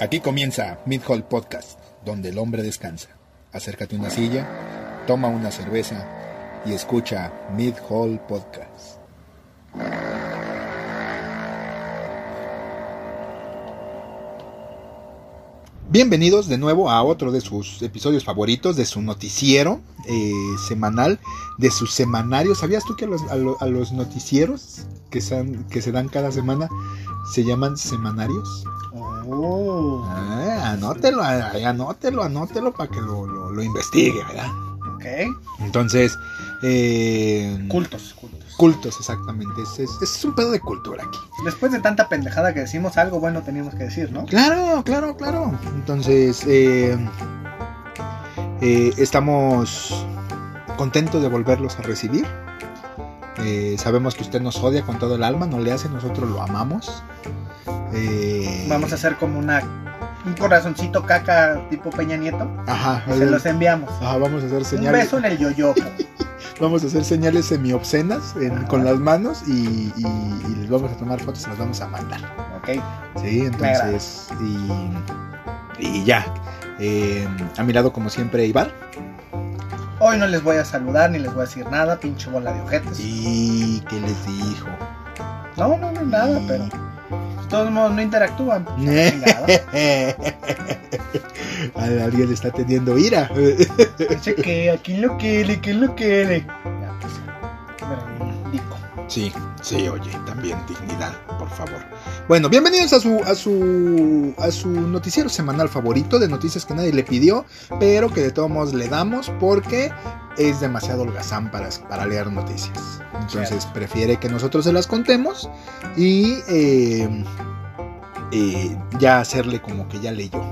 Aquí comienza Mid Hall Podcast, donde el hombre descansa. Acércate a una silla, toma una cerveza y escucha Mid Hall Podcast. Bienvenidos de nuevo a otro de sus episodios favoritos de su noticiero eh, semanal, de su semanario. ¿Sabías tú que a los, noticieros que se dan cada semana se llaman semanarios? Oh, Ah, anótelo, ah, anótelo, anótelo para que lo, lo- lo investigue, ¿verdad? ok. Entonces, eh, Cultos, cultos. cultos, exactamente. Es, es- es un pedo de cultura aquí. Después de tanta pendejada que decimos, algo bueno teníamos que decir, ¿no? Claro, claro, claro. Entonces, eh, eh, estamos contentos de volverlos a recibir. Eh, sabemos que usted nos odia con todo el alma, no le hace, nosotros lo amamos. Eh, Vamos a hacer como una un corazoncito caca tipo Peña Nieto. Ajá, Y se los enviamos. ajá, vamos a hacer Un señales. beso en el yoyopo. Vamos a hacer señales semi-obscenas en- con las manos y, y- y les vamos a tomar fotos y las vamos a mandar. Ok. Sí, entonces. Y, y ya. Eh, a mi lado, como siempre, Ibar. Hoy no les voy a saludar ni les voy a decir nada, pinche bola de ojetes. ¿Y qué les dijo? No, no, no, nada, pero todos modos no interactúan. A alguien le está teniendo ira. Dice que aquí lo quiere, que lo quiere. Ya, pues, me. Sí, sí, oye, también dignidad, por favor. Bueno, bienvenidos a su, a su, a su noticiero semanal favorito de noticias que nadie le pidió, pero que de todos modos le damos porque es demasiado holgazán para, para leer noticias. Entonces prefiere que nosotros se las contemos y eh, eh, ya hacerle como que ya leyó.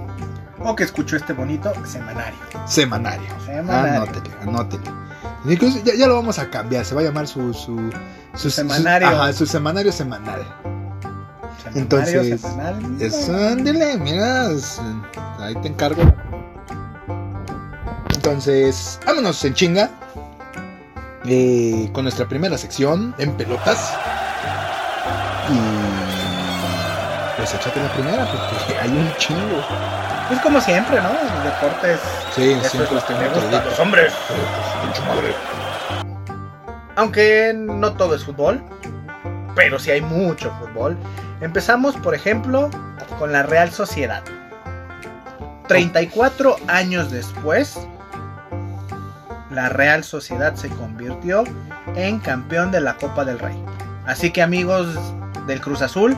O que escuchó este bonito semanario. Semanario. Semanario. Anótele, anótele. Incluso ya, ya lo vamos a cambiar, se va a llamar su, su, Su semanario. ajá, su semanario semanal. Entonces. Es, ándele, mira, es- ahí te encargo. Entonces, vámonos en chinga. eh, con nuestra primera sección en pelotas. Y pues échate la primera porque hay un chingo. Pues como siempre, ¿no? Los deportes. Sí, es siempre lo los toditos. los hombres. Madre. Aunque no todo es fútbol. Pero sí hay mucho fútbol. Empezamos, por ejemplo, con la Real Sociedad. 34 años después, la Real Sociedad se convirtió en campeón de la Copa del Rey. Así que amigos del Cruz Azul,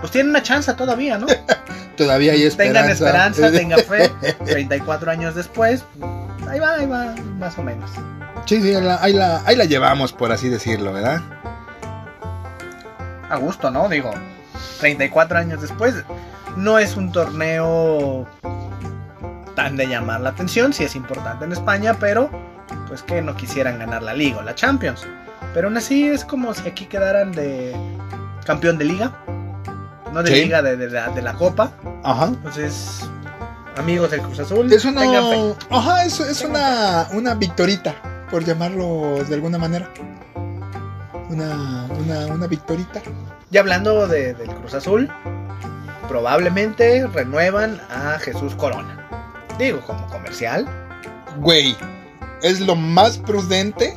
pues tienen una chance todavía, ¿no? Todavía hay esperanza. Tengan esperanza, tengan fe. 34 años después, ahí va, ahí va, más o menos. Sí, sí, ahí la, ahí la, ahí la llevamos, por así decirlo, ¿verdad? A gusto, ¿no? Digo, 34 años después, no es un torneo tan de llamar la atención, sí es importante en España, pero pues que no quisieran ganar la liga o la Champions. Pero aún así es como si aquí quedaran de campeón de liga, no de Sí. liga, de, de la- de la Copa. Ajá. Entonces, amigos del Cruz Azul, Es una. Ajá, es, es una, una victorita, por llamarlo de alguna manera. Una, una, una victorita. Y hablando de- del Cruz Azul, probablemente renuevan a Jesús Corona. Digo, como comercial, Güey, es lo más prudente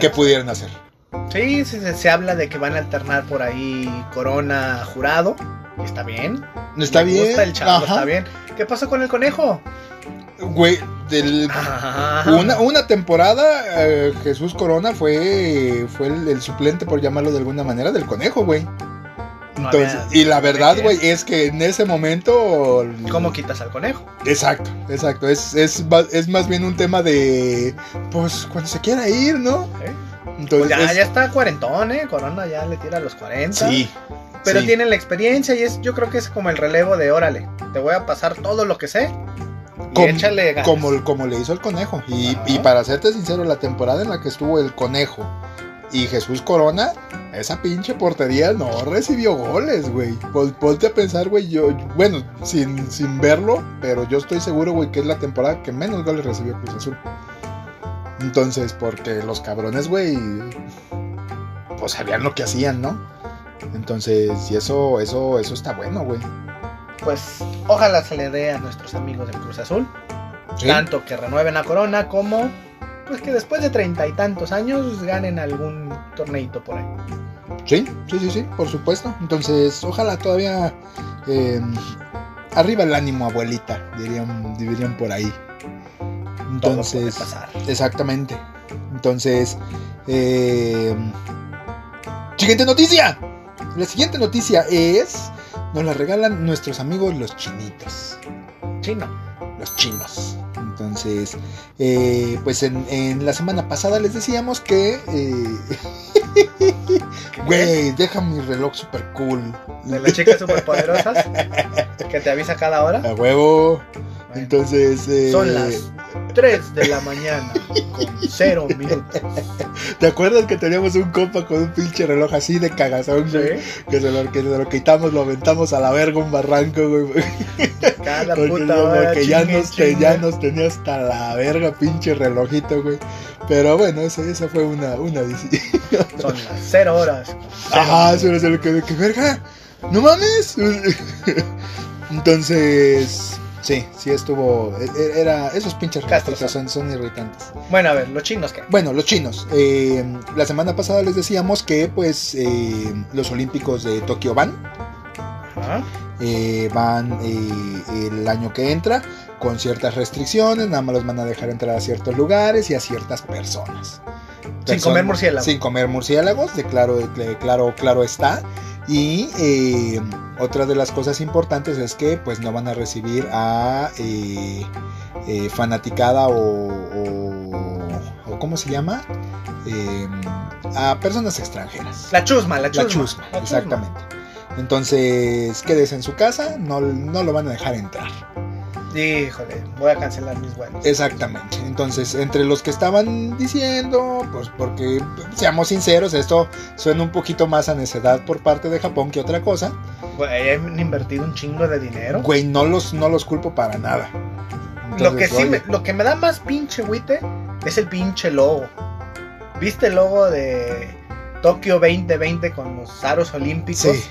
que pudieran hacer. Sí, sí, se, se habla de que van a alternar por ahí Corona jurado. Y está bien. Está Me bien. gusta el está bien. ¿Qué pasó con el conejo? Güey, del- una, una temporada eh, Jesús Corona fue, fue el, el suplente, por llamarlo de alguna manera, del conejo, güey. Entonces, y la verdad, güey, es que en ese momento. ¿Cómo quitas al conejo? Exacto, exacto. Es, es, es más bien un tema de. Pues cuando se quiera ir, ¿no? ¿Eh? Entonces. Pues ya, ya está cuarentón, ¿eh? Corona ya le tira a los 40. Sí. Pero sí. tienen la experiencia y es, yo creo que es como el relevo de órale. Te voy a pasar todo lo que sé. Com- échale como, como le hizo el conejo. Y, para serte sincero, la temporada en la que estuvo el conejo y Jesús Corona, esa pinche portería no recibió goles, güey. Pon- Ponte a pensar, güey, yo, bueno, sin, sin verlo, pero yo estoy seguro, güey, que es la temporada que menos goles recibió Cruz Azul. Entonces, porque los cabrones, güey, pues sabían lo que hacían, ¿no? Entonces, y eso, eso, eso está bueno, güey. Pues ojalá se le dé a nuestros amigos del Cruz Azul. Sí. Tanto que renueven la corona como pues que después de treinta y tantos años ganen algún torneito por ahí. Sí, sí, sí, sí, por supuesto. Entonces, ojalá todavía eh, arriba el ánimo, abuelita, dirían, dirían por ahí. Todo Entonces, puede pasar. exactamente. Entonces, eh, siguiente noticia. La siguiente noticia es, nos la regalan nuestros amigos los chinitos, Chino. los chinos. Entonces, eh, pues en, en la semana pasada les decíamos que, eh, güey, deja mi reloj super cool. De las chicas superpoderosas que te avisa cada hora. A huevo. Bueno, Entonces, eh, son las 3 de la mañana con 0 minutos. ¿Te acuerdas que teníamos un compa con un pinche reloj así de cagazón, güey? Sí, Que se lo, que se lo quitamos, lo aventamos a la verga un barranco, güey. cada Porque, puta no, porque ya, nos, te- chingue. ya nos tenía hasta la verga, pinche relojito, güey. Pero bueno, esa, esa fue una, una Son las 0 horas. Ajá, eso era lo que, que verga. No mames. Entonces, sí, sí estuvo. e- Era, esos pinches relojitos son, son irritantes. Bueno, a ver, los chinos que. Bueno, los chinos. eh, la semana pasada les decíamos que, pues, eh, los Olímpicos de Tokio van. Ajá. eh, van eh, el año que entra con ciertas restricciones, nada más los van a dejar entrar a ciertos lugares y a ciertas personas. Sin Person- comer murciélagos. Sin comer murciélagos, de claro, de claro, claro está. Y eh, otra de las cosas importantes es que pues no van a recibir a eh, eh, fanaticada o, o- o ¿cómo se llama? Eh, a personas extranjeras. La chusma, la chusma. La chusma, La exactamente. Entonces, quédese en su casa, no, no lo van a dejar entrar. Híjole, voy a cancelar mis vuelos. Exactamente. Entonces, entre los que estaban diciendo, pues porque, seamos sinceros, esto suena un poquito más a necedad por parte de Japón que otra cosa. Güey, han invertido un chingo de dinero. Güey, no los, no los culpo para nada. lo, que sí oye, me, lo que me da más pinche güite es el pinche logo. ¿Viste el logo de Tokio 2020 con los aros olímpicos? Sí.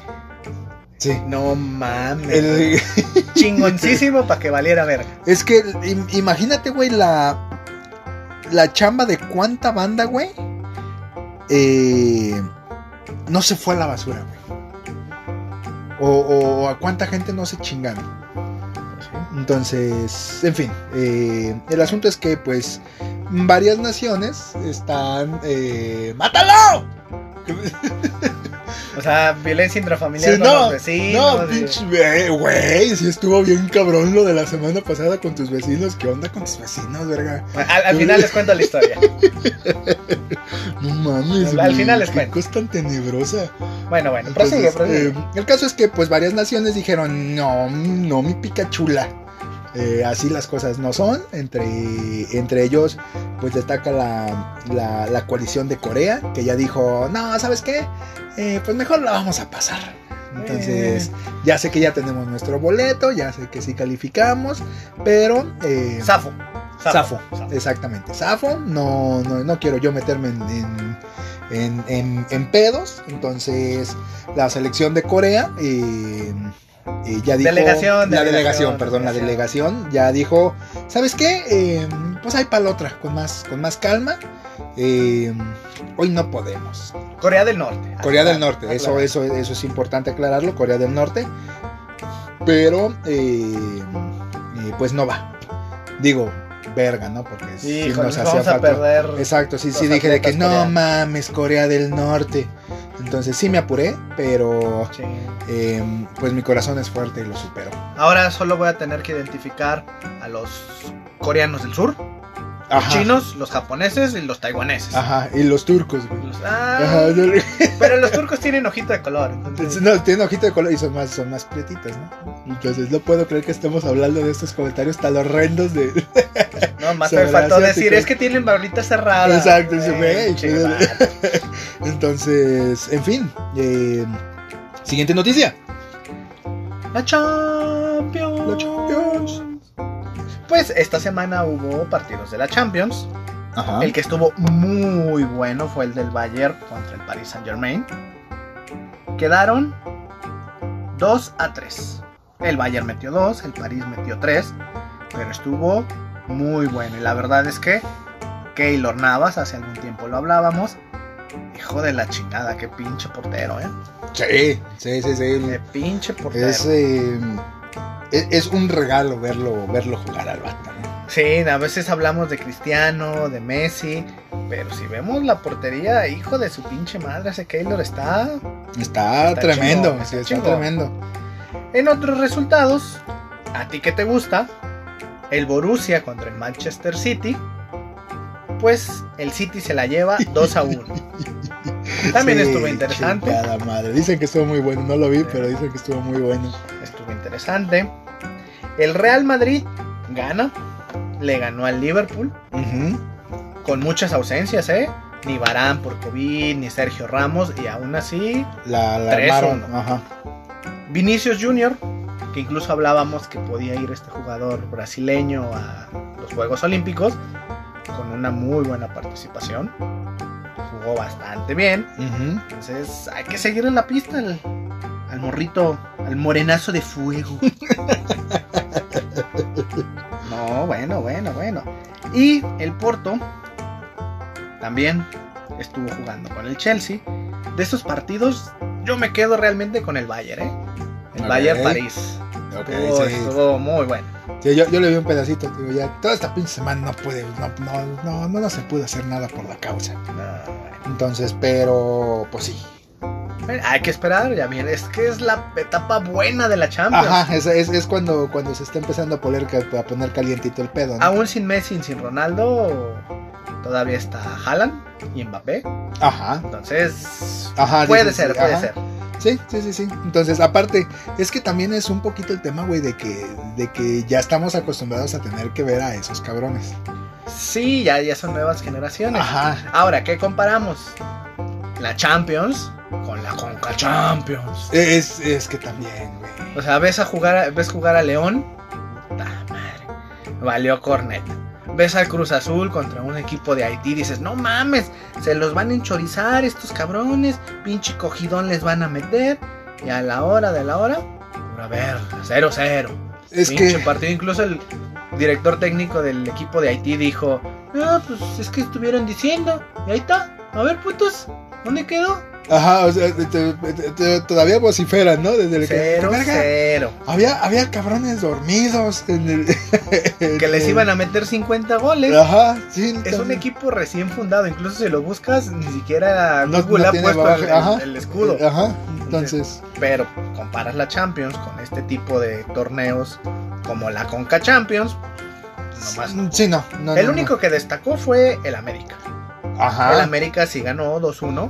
Sí. No mames. El- Chingoncísimo para que valiera verga. es que im- imagínate, güey, la, la chamba de cuánta banda, güey, eh, no se fue a la basura, güey. O, o a cuánta gente no se chingaron. Entonces, en fin, eh, el asunto es que pues varias naciones están... Eh, ¡Mátalo! O sea, violencia intrafamiliar Sí, con no, los vecinos. no, pinche, güey, sí estuvo bien cabrón lo de la semana pasada con tus vecinos. ¿Qué onda con tus vecinos, verga? Al, al final les cuento la historia. No mames, Al- final les qué cuento. cosa tan tenebrosa. Bueno, bueno, Entonces, prosigue, prosigue. eh, el caso es que pues varias naciones dijeron, no, no, mi Pikachula. Eh, así las cosas no son. Entre, entre ellos, pues destaca la, la, la coalición de Corea, que ya dijo, no, ¿sabes qué? Eh, pues mejor la vamos a pasar. Entonces, ya sé que ya tenemos nuestro boleto, ya sé que sí calificamos, pero... eh, Safo. Safo, exactamente. Safo, no, no, no quiero yo meterme en, en, en- pedos. Entonces, la selección de Corea eh, eh, ya dijo. Delegación, la delegación, delegación, perdón, la delegación. delegación ya dijo: ¿Sabes qué? Eh, pues hay para la otra, con más, con más calma. Eh, hoy no podemos. Corea del Norte. Corea del Aclara- Norte, eso, eso, eso es importante aclararlo, Corea del Norte. Pero, eh, eh, pues no va. Digo, verga, ¿no? Porque sí Híjole, nos hacía vamos a falta. perder. Exacto, sí, sí dije de que atletas no coreanos". mames, Corea del Norte. Entonces sí me apuré, pero Sí. eh, pues mi corazón es fuerte y lo supero. Ahora solo voy a tener que identificar a los coreanos del sur, los chinos, los japoneses y los taiwaneses. Ajá, y los turcos, güey. Los- ah, Ajá, yo- pero los turcos tienen ojito de color. entonces- no, tienen ojito de color y son más, son más prietitos, ¿no? Entonces no puedo creer que estemos hablando de estos comentarios tan horrendos de... No, más me faltó decir, es que tienen barritas cerradas. Exacto, dice, Güey, güey. Entonces, en fin. eh, siguiente noticia. La Champions. La Champions. Pues esta semana hubo partidos de la Champions. Ajá. El que estuvo muy bueno fue el del Bayern contra el Paris Saint Germain. Quedaron 2 a 3. El Bayern metió dos, el París metió tres, pero estuvo muy bueno. Y la verdad es que Keylor Navas, hace algún tiempo lo hablábamos, hijo de la chingada, qué pinche portero, ¿eh? Sí, sí, sí, sí. Qué pinche portero. Es, eh, es, es un regalo verlo, verlo jugar al ¿no? Sí, a veces hablamos de Cristiano, de Messi, pero si vemos la portería, hijo de su pinche madre, ese Keylor está Está, Está tremendo, está tremendo. En otros resultados, a ti que te gusta, el Borussia contra el Manchester City, pues el City se la lleva 2 a 1. También Sí, estuvo interesante. madre. Dicen que estuvo muy bueno, no lo vi, pero dicen que estuvo muy bueno. Estuvo interesante. El Real Madrid gana, le ganó al Liverpool con muchas ausencias, ¿eh? Ni Barán por COVID, ni Sergio Ramos, y aún así La, la Tres, armaron. uno. Ajá. Vinicius Junior, que incluso hablábamos que podía ir este jugador brasileño a los Juegos Olímpicos, con una muy buena participación. Jugó bastante bien. Entonces hay que seguir en la pista al, al morrito, al morenazo de fuego. no, bueno, bueno, bueno. Y el Porto también estuvo jugando con el Chelsea. De esos partidos, yo me quedo realmente con el Bayern, ¿eh? El Ok. Bayern París. Ok, Estuvo, sí. estuvo muy bueno. Sí, yo, yo le vi un pedacito, digo, ya toda esta pinche semana no puede, no, no, no, no, no se pudo hacer nada por la causa. No. Entonces, pero, pues sí. Hay que esperar, ya bien. Es que es la etapa buena de la Champions. Ajá, es, es, es cuando, cuando se está empezando a poner, a poner calientito el pedo, ¿no? Aún sin Messi sin Ronaldo, todavía está Haaland y Mbappé. Ajá, Entonces, ajá. puede sí, ser, sí, puede ajá. ser. Sí, sí, sí, sí. Entonces, aparte, es que también es un poquito el tema, güey, de que, de que ya estamos acostumbrados a tener que ver a esos cabrones. Sí, ya, ya son nuevas generaciones. Ajá. Ahora, ¿qué comparamos? La Champions con la Conca Champions. Es, es que también, güey. O sea, ves a jugar, a- ves jugar a León, madre, valió corneta. Ves al Cruz Azul contra un equipo de Haití, dices, no mames, se los van a enchorizar estos cabrones, pinche cogidón les van a meter, y a la hora de la hora, pura verga, 0-0. Es pinche que, partido, incluso el director técnico del equipo de Haití dijo, no, pues es que estuvieron diciendo, y ahí está, a ver putos, ¿dónde quedó? Ajá, o sea, te- te- te- todavía vociferan, ¿no? Desde el que, 0-0. Había, había cabrones dormidos en el. Que les iban a meter 50 goles. Ajá, sí. Es un equipo recién fundado, incluso si lo buscas, ni siquiera No- Google no ha puesto el, ajá. escudo. Ajá, entonces. Pero comparas la Champions con este tipo de torneos como la Conca Champions, nomás no. Sí, no. El único que destacó fue el América. Ajá. El América sí ganó 2-1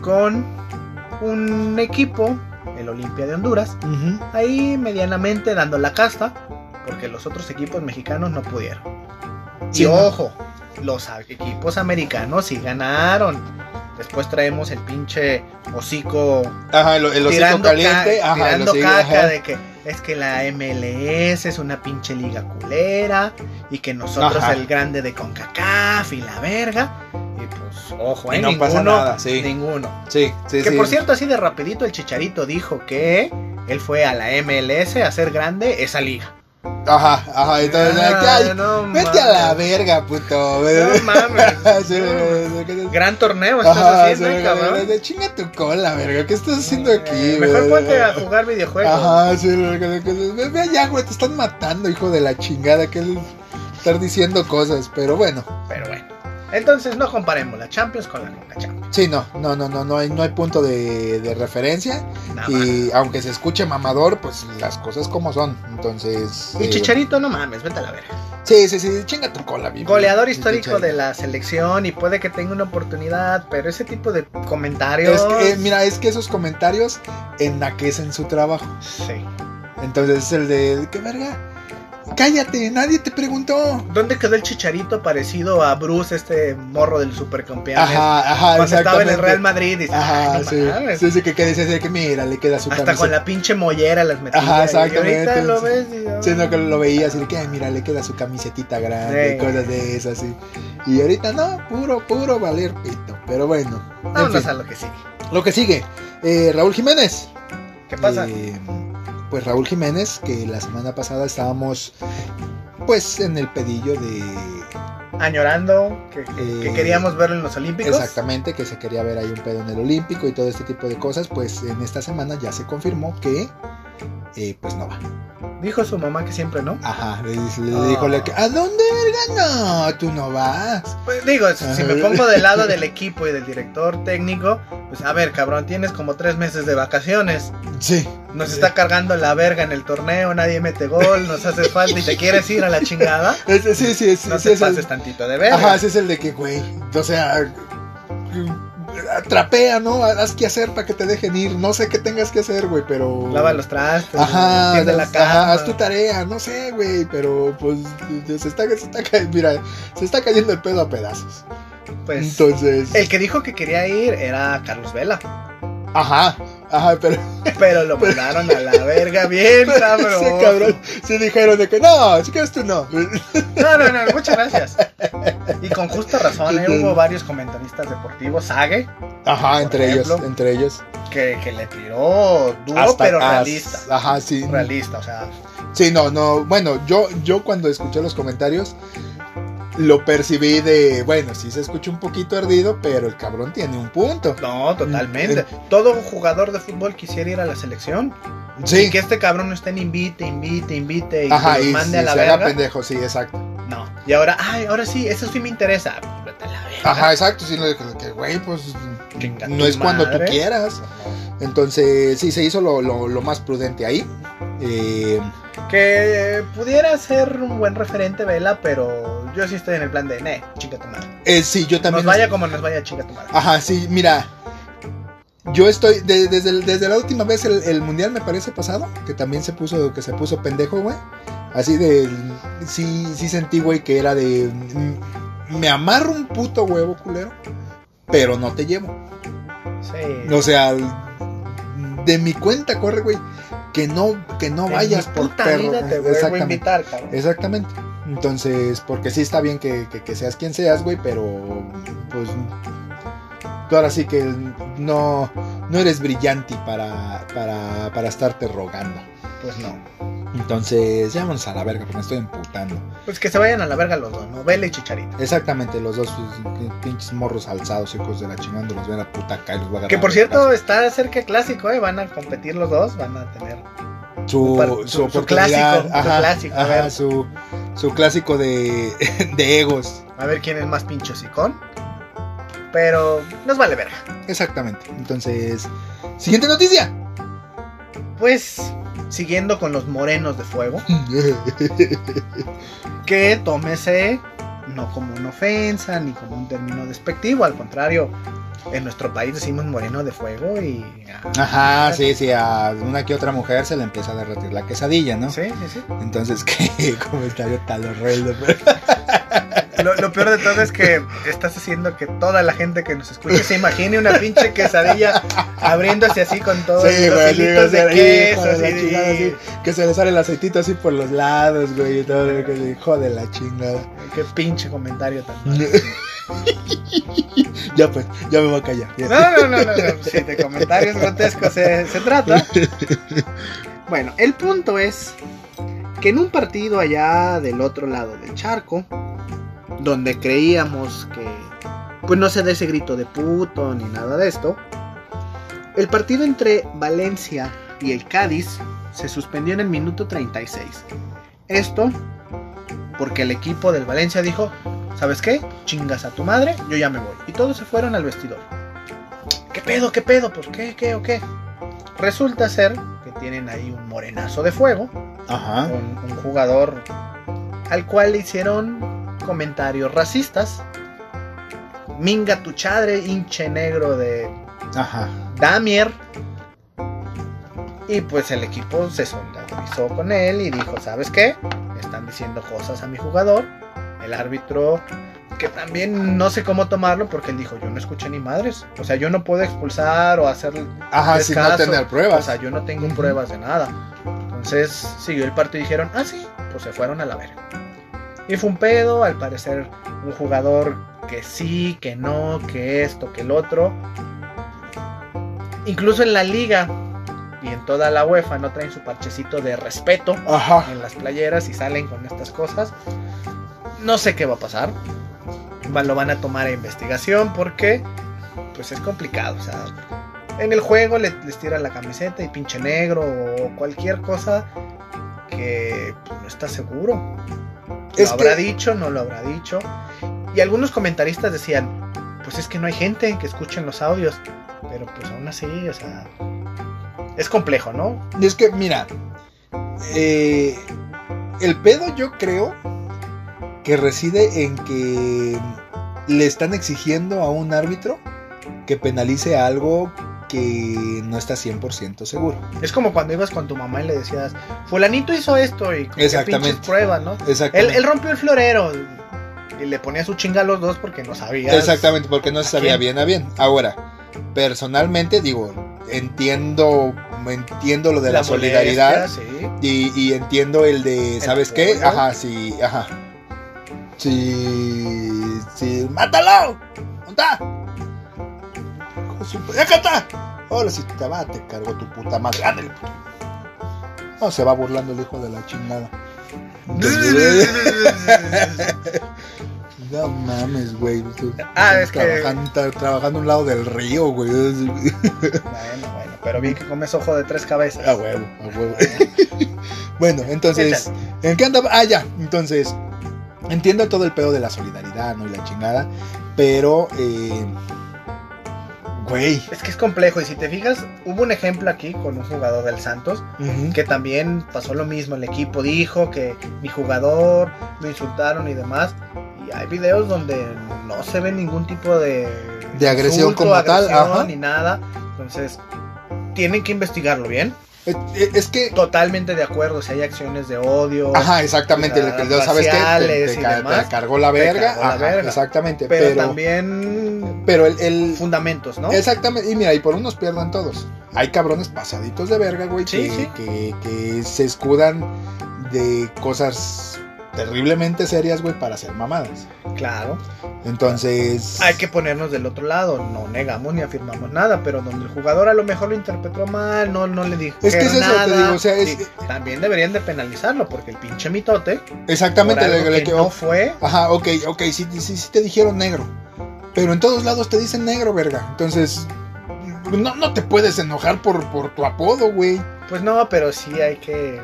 con un equipo, el Olimpia de Honduras, ahí medianamente dando la casta, porque los otros equipos mexicanos no pudieron. Sí, y no. ojo, los equipos americanos sí ganaron. Después traemos el pinche hocico Ajá, el, el hocico tirando, caliente. ca- ajá, tirando hocico, caca ajá. de que es que la MLS es una pinche liga culera y que nosotros Ajá. el grande de CONCACAF y la verga. Y pues, ojo, Y ¿eh? no ninguno, pasa nada, sí. ninguno. Sí, sí, Que sí. por cierto, así de rapidito, el Chicharito dijo que él fue a la MLS a hacer grande esa liga. Ajá, ajá. Entonces, Ah, ay, no vete a la verga, puto. No mames. Sí, No. sí, Gran torneo estás Ajá, haciendo, sí, eh, cabrón. de Chinga tu cola, verga. ¿Qué estás haciendo aquí, Eh, Mejor ponte a jugar videojuegos. Ajá, sí, ve, ve allá, güey, te están matando, hijo de la chingada, que él estar diciendo cosas, pero bueno, Pero bueno. Entonces no comparemos la Champions con la Conca Champions. sí, no, no, no, no, no hay, no hay punto de, de referencia Nada más. y aunque se escuche mamador, pues las cosas como son, entonces... Y eh, Chicharito, no mames, vete a la verga. Sí, sí, sí, chinga tu cola, mi Goleador histórico Chicharito. de la selección y puede que tenga una oportunidad, pero ese tipo de comentarios. Es que, eh, mira, es que esos comentarios ennaquecen su trabajo. Sí. Entonces es el de, ¿qué verga? Cállate, nadie te preguntó. ¿Dónde quedó el Chicharito parecido a Bruce, este morro del supercampeón? Ajá, ajá, Cuando estaba en el. Real Madrid. Ajá, "Ay, no sí. mames". Sí, sí, que, que dices de que mira, le queda su Hasta camisa. con la pinche mollera las metía. Ajá, y exactamente. ahorita lo ves y, Sí, no, que lo veías y que, mira, le queda su camisetita grande, Sí. y cosas de esas, sí. Y ahorita no, puro, puro valer pito. Pero bueno, en Vámonos fin. a lo que sigue. lo que sigue, eh, Raúl Jiménez. ¿Qué pasa? Eh, pues Raúl Jiménez, que la semana pasada estábamos pues en el pedillo de añorando que, que- que Eh, queríamos verlo en los Olímpicos. exactamente que se quería ver ahí un pedo en el Olímpico y todo este tipo de cosas, pues en esta semana ya se confirmó que eh, pues no va. Dijo su mamá que siempre no. Ajá, le, le Ah. dijo le que, ¿a dónde verga? No, tú no vas. Pues digo, si me pongo del lado del equipo y del director técnico, pues a ver, cabrón, tienes como tres meses de vacaciones. Sí. Nos Sí. está cargando la verga en el torneo, nadie mete gol, nos hace falta y te quieres ir a la chingada. Sí, sí, sí, No sí, te el- pases tantito de verga. Ajá, ese es el de que, güey, o sea, trapea, ¿no? Haz que hacer para que te dejen ir. No sé qué tengas que hacer, güey, pero... Lava los trastes, Ajá, tiende la haz- cama. ajá, haz tu tarea, no sé, güey, pero pues se está, se está mira, se está cayendo el pedo a pedazos. Pues Entonces, el que dijo que quería ir era Carlos Vela, ajá, ajá, pero pero lo mandaron a la verga bien, cabrón. ese cabrón sí dijeron de que no, si quieres tú no. No, no, no, muchas gracias. Y con justa razón, ¿eh? hubo varios comentaristas deportivos, Sage, Ajá, entre ellos, entre ellos. que, que le tiró duro, Hasta- pero as- realista. Ajá, sí. Realista, o sea, Sí, no, no, bueno, yo, yo cuando escuché los comentarios lo percibí de, bueno, sí se escucha un poquito ardido, pero el cabrón tiene un punto. no, totalmente. Todo jugador de fútbol quisiera ir a la selección. Y Sí, que este cabrón no estén invite, invite, invite y ajá, que y los mande sí, a la se haga verga. pendejo, sí, exacto. No. Y ahora, ay, ahora sí, eso sí me interesa. Vete a la verga. Ajá, exacto, sí, que, güey, pues Chinga no es cuando tú quieras. Entonces, sí, se hizo lo, lo- lo más prudente ahí. Eh, Que pudiera ser un buen referente, Vela, pero yo sí estoy en el plan de, ne, chinga tu madre. eh, sí, yo también... Nos vaya como nos vaya, chinga tu madre. Ajá, sí, mira. Yo estoy, de- desde, el- desde la última vez el, el mundial me parece pasado, que también se puso, que se puso pendejo, güey. Así de, sí, sí sentí, güey, que era de, mm, me amarro un puto huevo, culero, pero no te llevo. Sí. O sea, de mi cuenta corre, güey, que no, que no vayas mi por puta perro. vida te vuelvo a invitar, cabrón. Exactamente. Entonces, porque sí está bien que, que- que seas quien seas, güey, pero pues tú ahora sí que no, no eres brillante para, para, para estarte rogando. Pues no. Entonces, ya vámonos a la verga, porque me estoy emputando. Pues que se vayan a la verga los dos, ¿no? Vela y Chicharito. Exactamente, los dos pues, pinches morros alzados, hijos de la chingada, los ven a puta acá y los va a agarrar Que por cierto, está cerca clásico, ¿eh? Van a competir los dos, van a tener. Su, par- su, su- clásico, su ajá, clásico, a ajá, ver. su, su clásico de, de egos. A ver quién es más pincho sicón. Pero nos vale verga. Exactamente. Entonces, siguiente noticia. Pues, siguiendo con los morenos de fuego, que tómese no como una ofensa ni como un término despectivo, al contrario, en nuestro país decimos moreno de fuego y... Ajá, sí, sí, a una que otra mujer se le empieza a derretir la quesadilla, ¿no? Sí, sí, sí. Entonces, qué comentario tan horrendo. pero- Lo, lo peor de todo es que estás haciendo que toda la gente que nos escuche se imagine una pinche quesadilla abriéndose así con todos Sí, los hilitos de queso. de así, chingada, sí, que se le sale el aceitito así por los lados, güey, y todo, hijo de la chingada. Qué pinche comentario tan malo. ya pues, ya me voy a callar. ya. No, no, no, no, no. Si de comentarios grotescos se, se trata. Bueno, el punto es que en un partido allá del otro lado del charco, donde creíamos que pues no se dé ese grito de puto ni nada de esto, el partido entre Valencia y el Cádiz se suspendió en el minuto 36. Esto porque el equipo del Valencia dijo, ¿sabes qué? Chingas a tu madre, yo ya me voy. Y todos se fueron al vestidor. ¿Qué pedo? ¿Qué pedo? Pues qué, qué o qué. Resulta ser que tienen ahí un morenazo de fuego, Ajá. un, un jugador al cual le hicieron comentarios racistas. Minga tu chadre, hinche negro de Ajá. Damier. Y pues el equipo se solidarizó con él y dijo, ¿sabes qué? Están diciendo cosas a mi jugador. El árbitro, que también no sé cómo tomarlo porque él dijo, yo no escuché ni madres. O sea, yo no puedo expulsar o hacer Ajá, sin no tener O pruebas. sea, yo no tengo pruebas de nada. Entonces siguió el partido y dijeron, ah, sí, pues se fueron a la verga. Y fue un pedo, al parecer un jugador que sí, que no, que esto, que el otro. Incluso en la liga y en toda la UEFA no traen su parchecito de respeto Ajá. en las playeras y salen con estas cosas. No sé qué va a pasar. Lo van a tomar a investigación porque pues es complicado. O sea, en el juego le- les tiran la camiseta y pinche negro o cualquier cosa que pues, no está seguro. ¿Lo Es habrá que- dicho? ¿No lo habrá dicho? Y algunos comentaristas decían, pues es que no hay gente que escuchen los audios. Pero pues aún así, o sea, es complejo, ¿no? Y es que, mira, eh, el pedo yo creo que reside en que le están exigiendo a un árbitro que penalice algo que no está 100% seguro. Es como cuando ibas con tu mamá y le decías, fulanito hizo esto y con Exactamente. pinches pruebas, ¿no? Exactamente. él rompió el florero y le ponía su chinga a los dos porque no sabía. Exactamente, porque no se ¿A sabía quién? bien a bien. Ahora, personalmente digo, entiendo, entiendo lo de la, solidaridad Sí. y, y entiendo el de, El ¿sabes qué? Ajá, sí, ajá. Sí, sí, mátalo. ¿Dónde está? Hijo de su- ¡Ya acá está! Ahora si te va, te cargo tu puta madre. Ándale. No, se va burlando el hijo de la chingada. No mames, güey. Ah, es que- trabajando, tra- trabajando a un lado del río, güey. Bueno, bueno, pero bien que comes ojo de tres cabezas. A huevo, a huevo. bueno, entonces, ¿en qué andaba? Ah, ya, entonces, entiendo todo el pedo de la solidaridad, ¿no? Y la chingada, pero, eh, güey. Es que es complejo y si te fijas, hubo un ejemplo aquí con un jugador del Santos que también pasó lo mismo. El equipo dijo que mi jugador lo insultaron y demás. Y hay videos donde no se ve ningún tipo de, De agresión como tal, ajá. ni nada. Entonces, tienen que investigarlo bien. Es, es que, Totalmente de acuerdo si hay acciones de odio. ajá, exactamente, o sea, ¿sabes qué? Te, cargó la verga, cargó la ajá, verga. exactamente, pero, pero, también pero el, el- fundamentos, ¿no? Exactamente, y mira, y por unos pierdan todos. Hay cabrones pasaditos de verga, güey, Sí, que, sí. Que, que se escudan de cosas terriblemente serias, güey, para hacer mamadas. Claro. Entonces, Hay que ponernos del otro lado. No negamos ni afirmamos nada, pero donde el jugador a lo mejor lo interpretó mal, no, no le dijo Es que es eso, nada. te digo, o sea, es- sí, también deberían de penalizarlo, porque el pinche mitote, exactamente, le- le- que que- no fue, ajá, ok, ok, sí, sí, sí te dijeron negro, pero en todos lados te dicen negro, verga. Entonces, no, no te puedes enojar por, por tu apodo, güey. pues no, pero sí hay que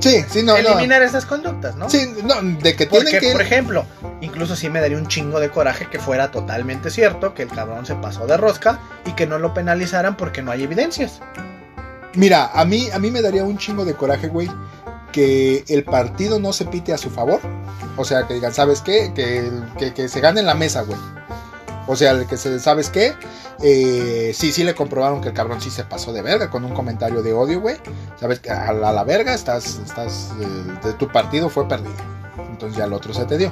Sí, sí, no, no. eliminar esas conductas, ¿no? Sí, no, de que Porque, tienen que... por ejemplo, incluso sí me daría un chingo de coraje que fuera totalmente cierto que el cabrón se pasó de rosca y que no lo penalizaran porque no hay evidencias. Mira, a mí, a mí me daría un chingo de coraje, güey, que el partido no se pite a su favor. O sea, que digan, ¿sabes qué? Que, que, que se gane en la mesa, güey. O sea, el que se, ¿sabes qué? Eh, sí, sí le comprobaron que el cabrón sí se pasó de verga con un comentario de odio, güey. Sabes que a la, verga estás, estás, eh, de tu partido fue perdido. Entonces ya el otro se te dio.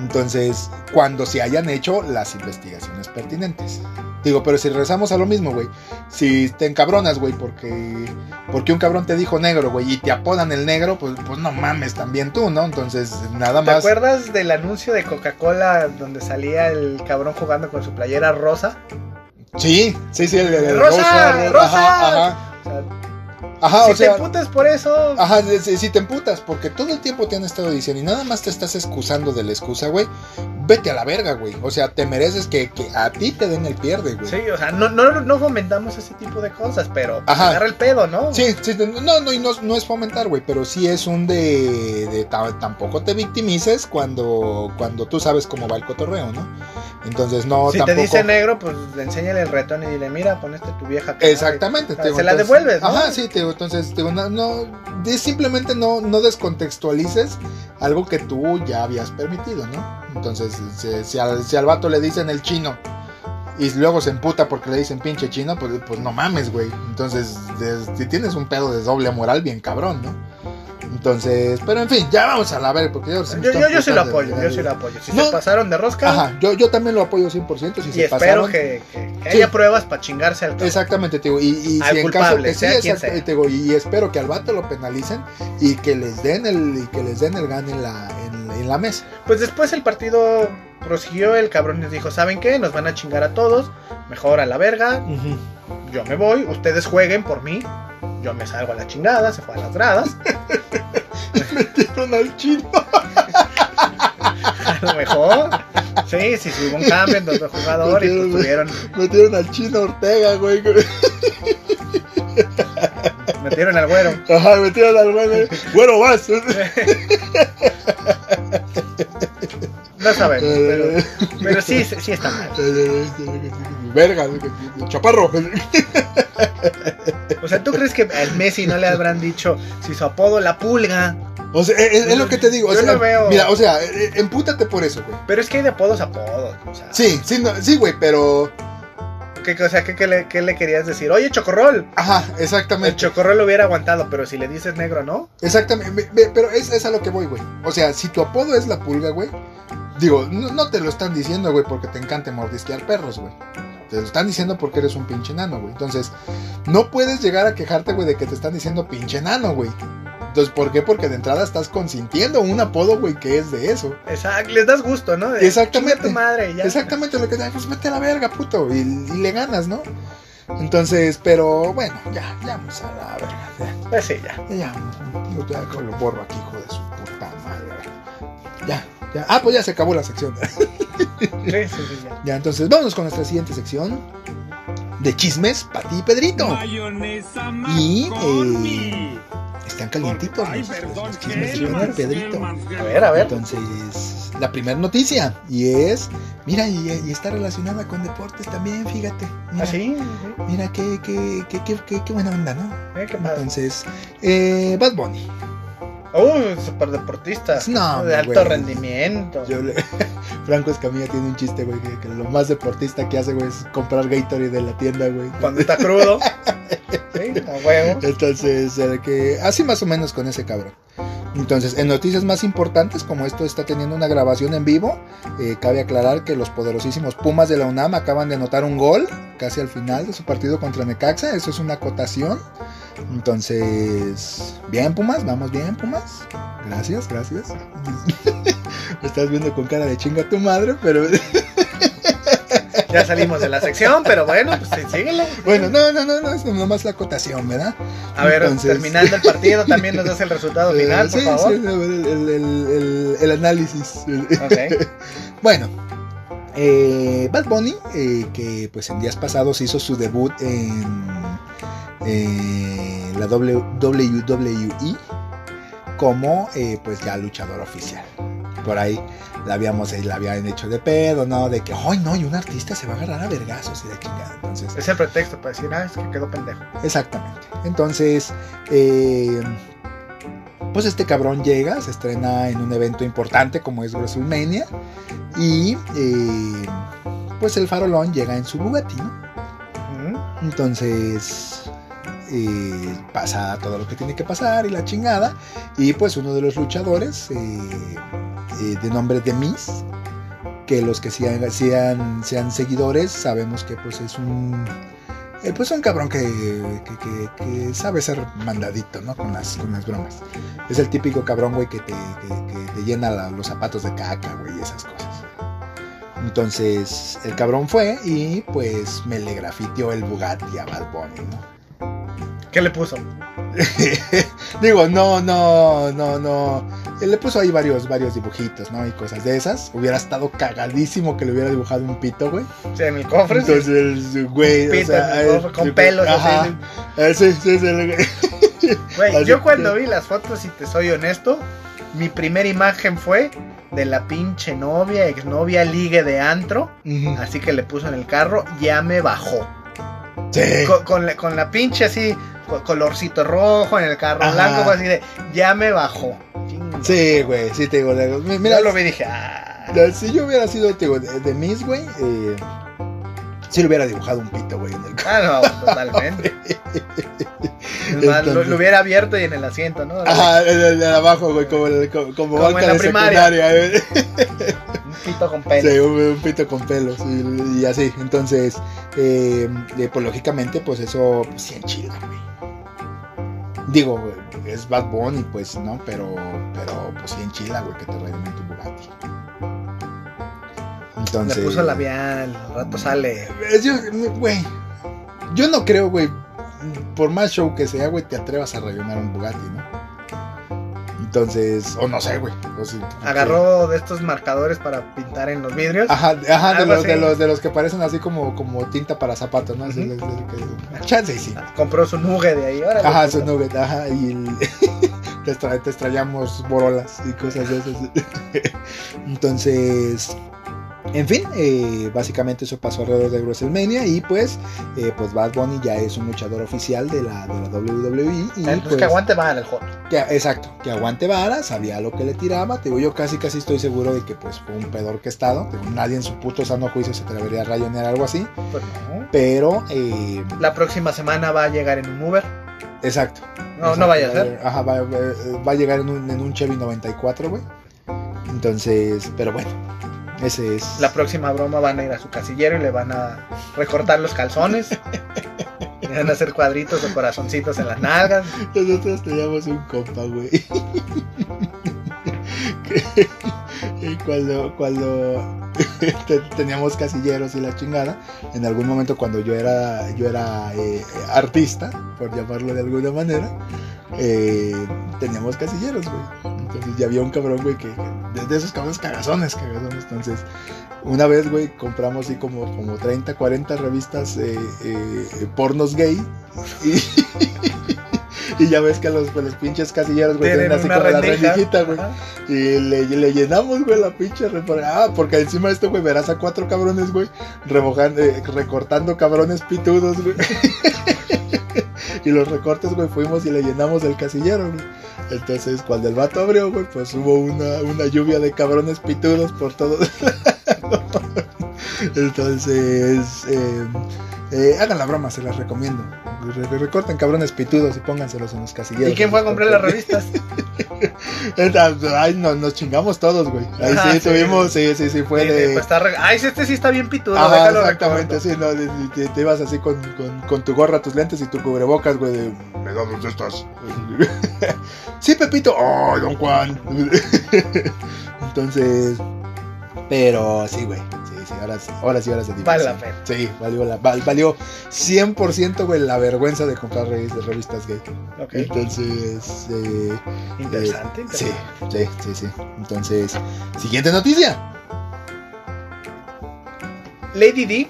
Entonces, cuando se hayan hecho las investigaciones pertinentes. Digo, pero si regresamos a lo mismo, güey. Si te encabronas, güey, porque, porque un cabrón te dijo negro, güey, y te apodan el negro, pues, pues no mames también tú, ¿no? Entonces, nada ¿Te más. acuerdas del anuncio de Coca-Cola donde salía el cabrón jugando con su playera rosa? Sí, sí, sí, el, el ¡Rosa! ¡Rosa! Ajá, ajá. O sea, Ajá, si o sea. te putas por eso, Ajá, si, si- te emputas, porque todo el tiempo te han estado diciendo y nada más te estás excusando de la excusa, güey. Vete a la verga, güey. O sea, te mereces que, que a ti te den el pierde, güey. sí, o sea, no, no, no fomentamos ese tipo de cosas, pero Ajá. agarra el pedo, ¿no? Sí, sí, no, no, y no, no es fomentar, güey, pero sí es un de, de ta- tampoco te victimices cuando, cuando tú sabes cómo va el cotorreo, ¿no? Entonces no si tampoco. te dice negro, pues enséñale el retón y dile, mira, poneste tu vieja. cara", Exactamente. Se te digo, la entonces- devuelves, ¿no? Ajá, sí, te digo, entonces, te digo, no, no, simplemente no, no descontextualices algo que tú ya habías permitido, ¿no? Entonces, si, si al, si al vato le dicen el chino y luego se emputa porque le dicen pinche chino, pues, pues no mames, güey. Entonces, de- si tienes un pedo de doble moral bien cabrón, ¿no? Entonces, pero en fin, ya vamos a la ver, porque Yo, está yo, yo sí lo apoyo, yo sí lo apoyo. Si No. se pasaron de rosca, Ajá, yo, yo también lo apoyo 100%. Si y se espero pasaron, que, que- que Sí. haya pruebas para chingarse al. Exactamente, te digo, y, y Al si en caso que sí, te digo, y espero que al vato lo penalicen y que les den el y que les den el gan en la en, en la mesa. Pues después el partido prosiguió, el cabrón les dijo, ¿saben qué? Nos van a chingar a todos, mejor a la verga, yo me voy, ustedes jueguen por mí. Yo me salgo a la chingada, se fue a las gradas. Metieron al chino. A lo mejor. Sí, sí, sí, hubo un cambio entre otro jugador y pues Metieron- tuvieron, Metieron al chino Ortega, güey. metieron al güero. Ajá, metieron al güey. Bueno, vas. No sabemos, pero, pero sí, sí está mal. Verga, chaparro. O sea, ¿tú crees que al Messi no le habrán dicho si su apodo la pulga? O sea, es, es lo que te digo. O Yo sea, no veo- Mira, o sea, eh, empútate por eso, güey. Pero es que hay de apodos a apodos. O sea, Sí, sí, no- sí, güey, pero. ¿qué, o sea, ¿qué, qué le, qué le querías decir? Oye, chocorrol. Ajá, El exactamente. chocorrol lo hubiera aguantado, pero si le dices negro, ¿no? Exactamente. Pero es, es a lo que voy, güey. O sea, si tu apodo es la pulga, güey. Digo, no, no te lo están diciendo, güey, porque te encanta mordisquear perros, güey. Te lo están diciendo porque eres un pinche enano, güey. Entonces, no puedes llegar a quejarte, güey, de que te están diciendo pinche enano, güey. Entonces, ¿por qué? Porque de entrada estás consintiendo un apodo, güey, que es de eso. Exacto, les das gusto, ¿no? De, Exactamente. "Chinga tu madre, ya. Exactamente lo que te pues vete a la verga, puto. Y, y le ganas, ¿no? Entonces, pero bueno, ya, ya vamos a la verga. Ya, Pues sí, ya. ya, yo ya lo borro aquí, hijo de su puta madre. Ya, ya. Ah, pues ya se acabó la sección. Sí, sí, sí, ya. ya, entonces, vámonos con nuestra siguiente sección de chismes, Pati y Pedrito. Mayonesa Y, McCormick. Están calientitos Ay, los, perdón, los chismes de Pedrito. A ver, a ver. Entonces, la primera noticia, y es, mira, y, y está relacionada con deportes también, fíjate. Mira, ¿Ah, sí? Mira, qué, qué, qué, qué, qué, qué buena onda, ¿no? Eh, qué. Entonces, eh, Bad Bunny. Uy, super deportista. No, de alto güey. rendimiento. Yo le- Franco Escamilla tiene un chiste, güey, que, que lo más deportista que hace, güey, es comprar Gatorade de la tienda, güey. Cuando está crudo. sí, a huevo. Entonces, eh, que así más o menos con ese cabrón. Entonces, en noticias más importantes, como esto está teniendo una grabación en vivo, eh, cabe aclarar que los poderosísimos Pumas de la UNAM acaban de anotar un gol casi al final de su partido contra Necaxa. Eso es una acotación. Entonces, bien Pumas, vamos bien Pumas. Gracias, gracias. Me estás viendo con cara de chinga tu madre, pero Ya salimos de la sección, pero bueno, pues sí, síguele. bueno, no, no, no, no, es nomás la acotación, ¿verdad? A ver, Entonces- terminando el partido, también nos das el resultado final, Eh, por sí, favor. sí, el, el- el- el- el análisis. Ok. Bueno, eh, Bad Bunny, eh, que pues en días pasados hizo su debut en eh, la WWE como pues ya luchador oficial. Por ahí la habíamos, eh, la habían hecho de pedo, ¿no? De que, ay no, y un artista se va a agarrar a vergazos y de chingada. Entonces, Es el pretexto para decir, ah, es que quedó pendejo. Exactamente. Entonces, eh, pues este cabrón llega, se estrena en un evento importante como es WrestleMania. Y eh, pues el farolón llega en su Bugatti, ¿no? Entonces eh, pasa todo lo que tiene que pasar y la chingada. Y pues uno de los luchadores, eh, eh, de nombre de Miss, que los que sean, sean, sean seguidores sabemos que pues es un... eh, pues un cabrón que, que, sabe ser mandadito, ¿no? Con las, con las bromas. Es el típico cabrón, güey, que te, te llena los zapatos de caca, güey, y esas cosas. Entonces, el cabrón fue y pues me le grafiteó el Bugatti a Bad Bunny, ¿no? ¿Qué le puso? Digo, no, no, no, no. Le puso ahí varios, varios dibujitos, ¿no? Y cosas de esas. Hubiera estado cagadísimo que le hubiera dibujado un pito, güey. Sí, en el cofre. Entonces, güey, o Pito sea, el cofre, con pelos. Ajá. así. Eh, sí, sí, sí, Güey, Así yo cuando vi las fotos, si te soy honesto, mi primera imagen fue de la pinche novia, exnovia, ligue de antro. Así que le puso en el carro, ya me bajó. Sí. Con, con la, con la pinche así, colorcito rojo en el carro Ajá. blanco, fue así de, ya me bajó. Sí, güey, sí te digo. Mira, Yo lo vi dije, ah. si yo hubiera sido, te digo, de, de Miss, güey, eh, sí le hubiera dibujado un pito, güey, en el Ah, no, totalmente. Es más, lo, Entonces- lo hubiera abierto y en el asiento, ¿no? Ajá, el, el de abajo, güey, como, como, como en la de primaria. Un pito con pelo. Sí, un, un pito con pelos y, y así. Entonces, eh, eh, pues lógicamente, pues eso pues, sí enchila, güey. Digo, es Bad Bunny, pues, ¿no? Pero, pero pues sí enchila, güey, que te rayen en tu Bugatti. Entonces... Le puso labial, al rato sale. Yo, güey, yo no creo, güey, por más show que sea, güey, te atrevas a rayonar un Bugatti, ¿no? Entonces, o no sé, güey. o Agarró de estos marcadores para pintar en los vidrios. Ajá, ajá de, los, de, los, de los que parecen así como, como tinta para zapatos, ¿no? De- de- Chance sí. Compró su nugget de ahí. órale, Ajá, su nugget, ajá, y el- te, extra- te extrañamos borolas y cosas de esas. Entonces, en fin, eh, básicamente eso pasó alrededor de WrestleMania y pues, eh, pues Bad Bunny ya es un luchador oficial de la, de la WWE y Entonces pues, que aguante más el que- exacto, que aguante vara, sabía lo que le tiraba, te digo, yo casi casi estoy seguro de que pues fue un pedor que estado, digo, nadie en su puto sano juicio se atrevería a rayonear algo así, Pues no. pero, eh, La próxima semana va a llegar en un Uber. exacto. No, Exacto, no vaya a ser. Ajá, va, va- va a llegar en un, en un Chevy 94, güey. Entonces, pero bueno, ese es. La próxima broma van a ir a su casillero y le van a recortar los calzones. le van a hacer cuadritos o corazoncitos en las nalgas. Nosotros teníamos un compa, güey. Que- cuando, cuando te- teníamos casilleros y la chingada, en algún momento cuando yo era, yo era eh, artista, por llamarlo de alguna manera, eh, teníamos casilleros, güey. Entonces ya había un cabrón, güey, que de, de esos cabrones cagazones, cagazones. Entonces, una vez, güey, compramos así como, como 30, 40 revistas eh, pornos gay. Y, y ya ves que los, pues, los pinches casilleros, güey, tienen así como la rendijita, güey. Ajá. Y le, le llenamos, güey, la pinche Ah, porque encima de esto, güey, verás a cuatro cabrones, güey, remojando, eh, recortando cabrones pitudos, güey. y los recortes, güey, fuimos y le llenamos el casillero, güey. Entonces, cuando el vato abrió, güey, pues hubo una, una lluvia de cabrones pitudos por todos lados. Entonces, eh, eh, hagan la broma, se las recomiendo. Re- recorten cabrones pitudos y pónganselos en los casilleros. ¿Y quién fue a comprar las revistas? Ay, no, nos chingamos todos, güey. Ahí Ajá, sí, sí. tuvimos, sí, sí, sí, fue Sí, de... pues está re- Ay, este sí está bien pitudo. Ajá, déjalo exactamente, sí, no, te, te ibas así con, con, con tu gorra, tus lentes y tu cubrebocas, güey, de... ¿Me das dos de estas? sí, Pepito. ¡Oh, don Juan! Entonces... Pero sí, güey. Sí, sí, ahora sí, ahora sí, ahora sí. Vale la pena. Sí, valió, la, val- valió 100%, güey, la vergüenza de comprar revistas, gay. Ok, Entonces, eh, interesante. Sí, interesante. sí, sí, sí. Entonces, siguiente noticia. Lady D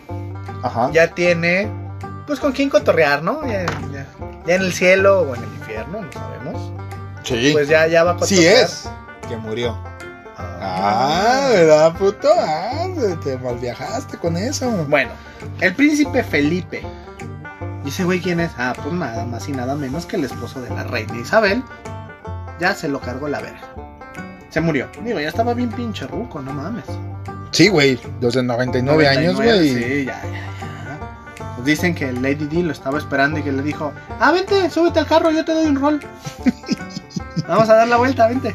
Ajá. ya tiene, pues con quién cotorrear, ¿no? Ya, ya- ya en el cielo o en el infierno, no sabemos. Sí. Pues ya, ya va a sí cotorrear. es. Que murió. Ah. ¿verdad, puto? Ah, te malviajaste con eso. Bueno, el príncipe Felipe. ¿Y ese güey quién es? Ah, pues nada más y nada menos que el esposo de la reina Isabel. Ya se lo cargó la verga. Se murió. Digo, ya estaba bien pinche ruco, no mames. Sí, güey. Los de 99, años, 99, güey. Sí, ya, ya, ya. Pues dicen que Lady D lo estaba esperando y que le dijo, ah, vente, súbete al carro, yo te doy un rol. Vamos a dar la vuelta, vente.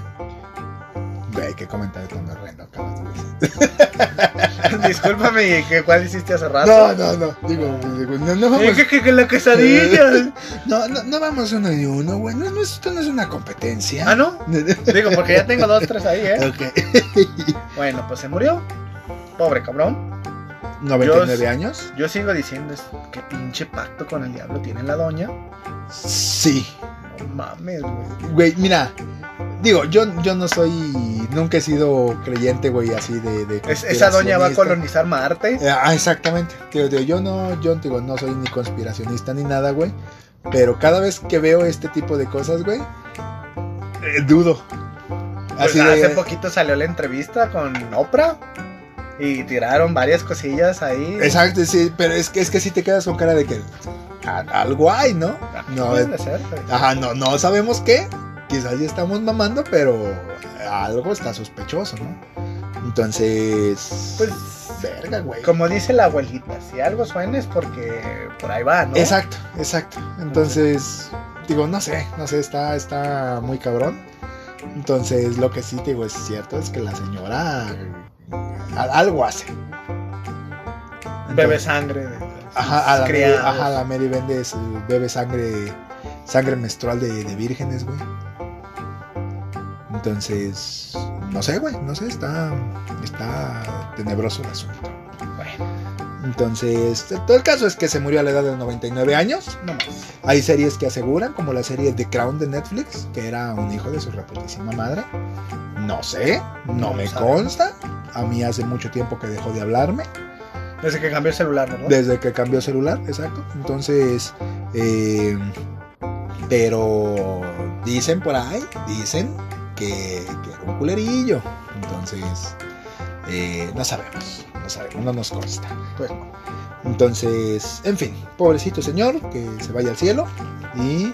Güey, qué comentario tan horrendo acabas de decir. Discúlpame, ¿qué, ¿cuál hiciste hace rato? No, no, no. Digo, digo, no, no vamos. Que, que- que la quesadilla. No, no, no vamos uno y uno, güey. No, no, esto no es una competencia. ah, ¿no? Digo, porque ya tengo dos, tres ahí, ¿eh? ok. Bueno, pues se murió. Pobre cabrón. 99 Yo- años. Yo sigo diciendo, es- qué pinche pacto con el diablo tiene la doña. Sí. No mames, güey. Güey, mira, digo, yo, yo no soy, nunca he sido creyente, güey, así de... de Es- esa doña va a colonizar Marte. Eh, Ah, exactamente. Digo, digo, yo no, yo digo, no soy ni conspiracionista ni nada, güey. Pero cada vez que veo este tipo de cosas, güey, eh, dudo. Pues Así hace de, poquito salió la entrevista con Oprah y tiraron varias cosillas ahí. Exacto, sí, pero es que es que si te quedas con cara de que a- algo hay, ¿no? Ah, No, puede es- ser, pues. ajá, no, no sabemos qué. Quizás ya estamos mamando, pero algo está sospechoso, ¿no? Entonces, Pues, verga, güey. como dice la abuelita, si algo suena es porque por ahí va, ¿no? Exacto, exacto. Entonces, digo, no sé, no sé, está, está muy cabrón. Entonces, lo que sí te digo es cierto es que la señora algo hace. Bebe sangre de Ajá, a la Mary, ajá, la Mary vende, su- bebe sangre, sangre menstrual de, de vírgenes, güey. Entonces, no sé, güey, no sé, está, está tenebroso el asunto. Bueno, Entonces, todo el caso es que se murió a la edad de 99 años. No más. Hay series que aseguran, como la serie The Crown de Netflix, que era un hijo de su reputísima madre. No sé, no me consta. A mí hace mucho tiempo que dejó de hablarme. Desde que cambió el celular, ¿verdad? Desde que cambió celular, exacto. Entonces, eh, pero dicen por ahí, dicen que, que era un culerillo. Entonces, eh, no sabemos, no sabemos, no nos consta. Pues no. Entonces, en fin, pobrecito señor, que se vaya al cielo y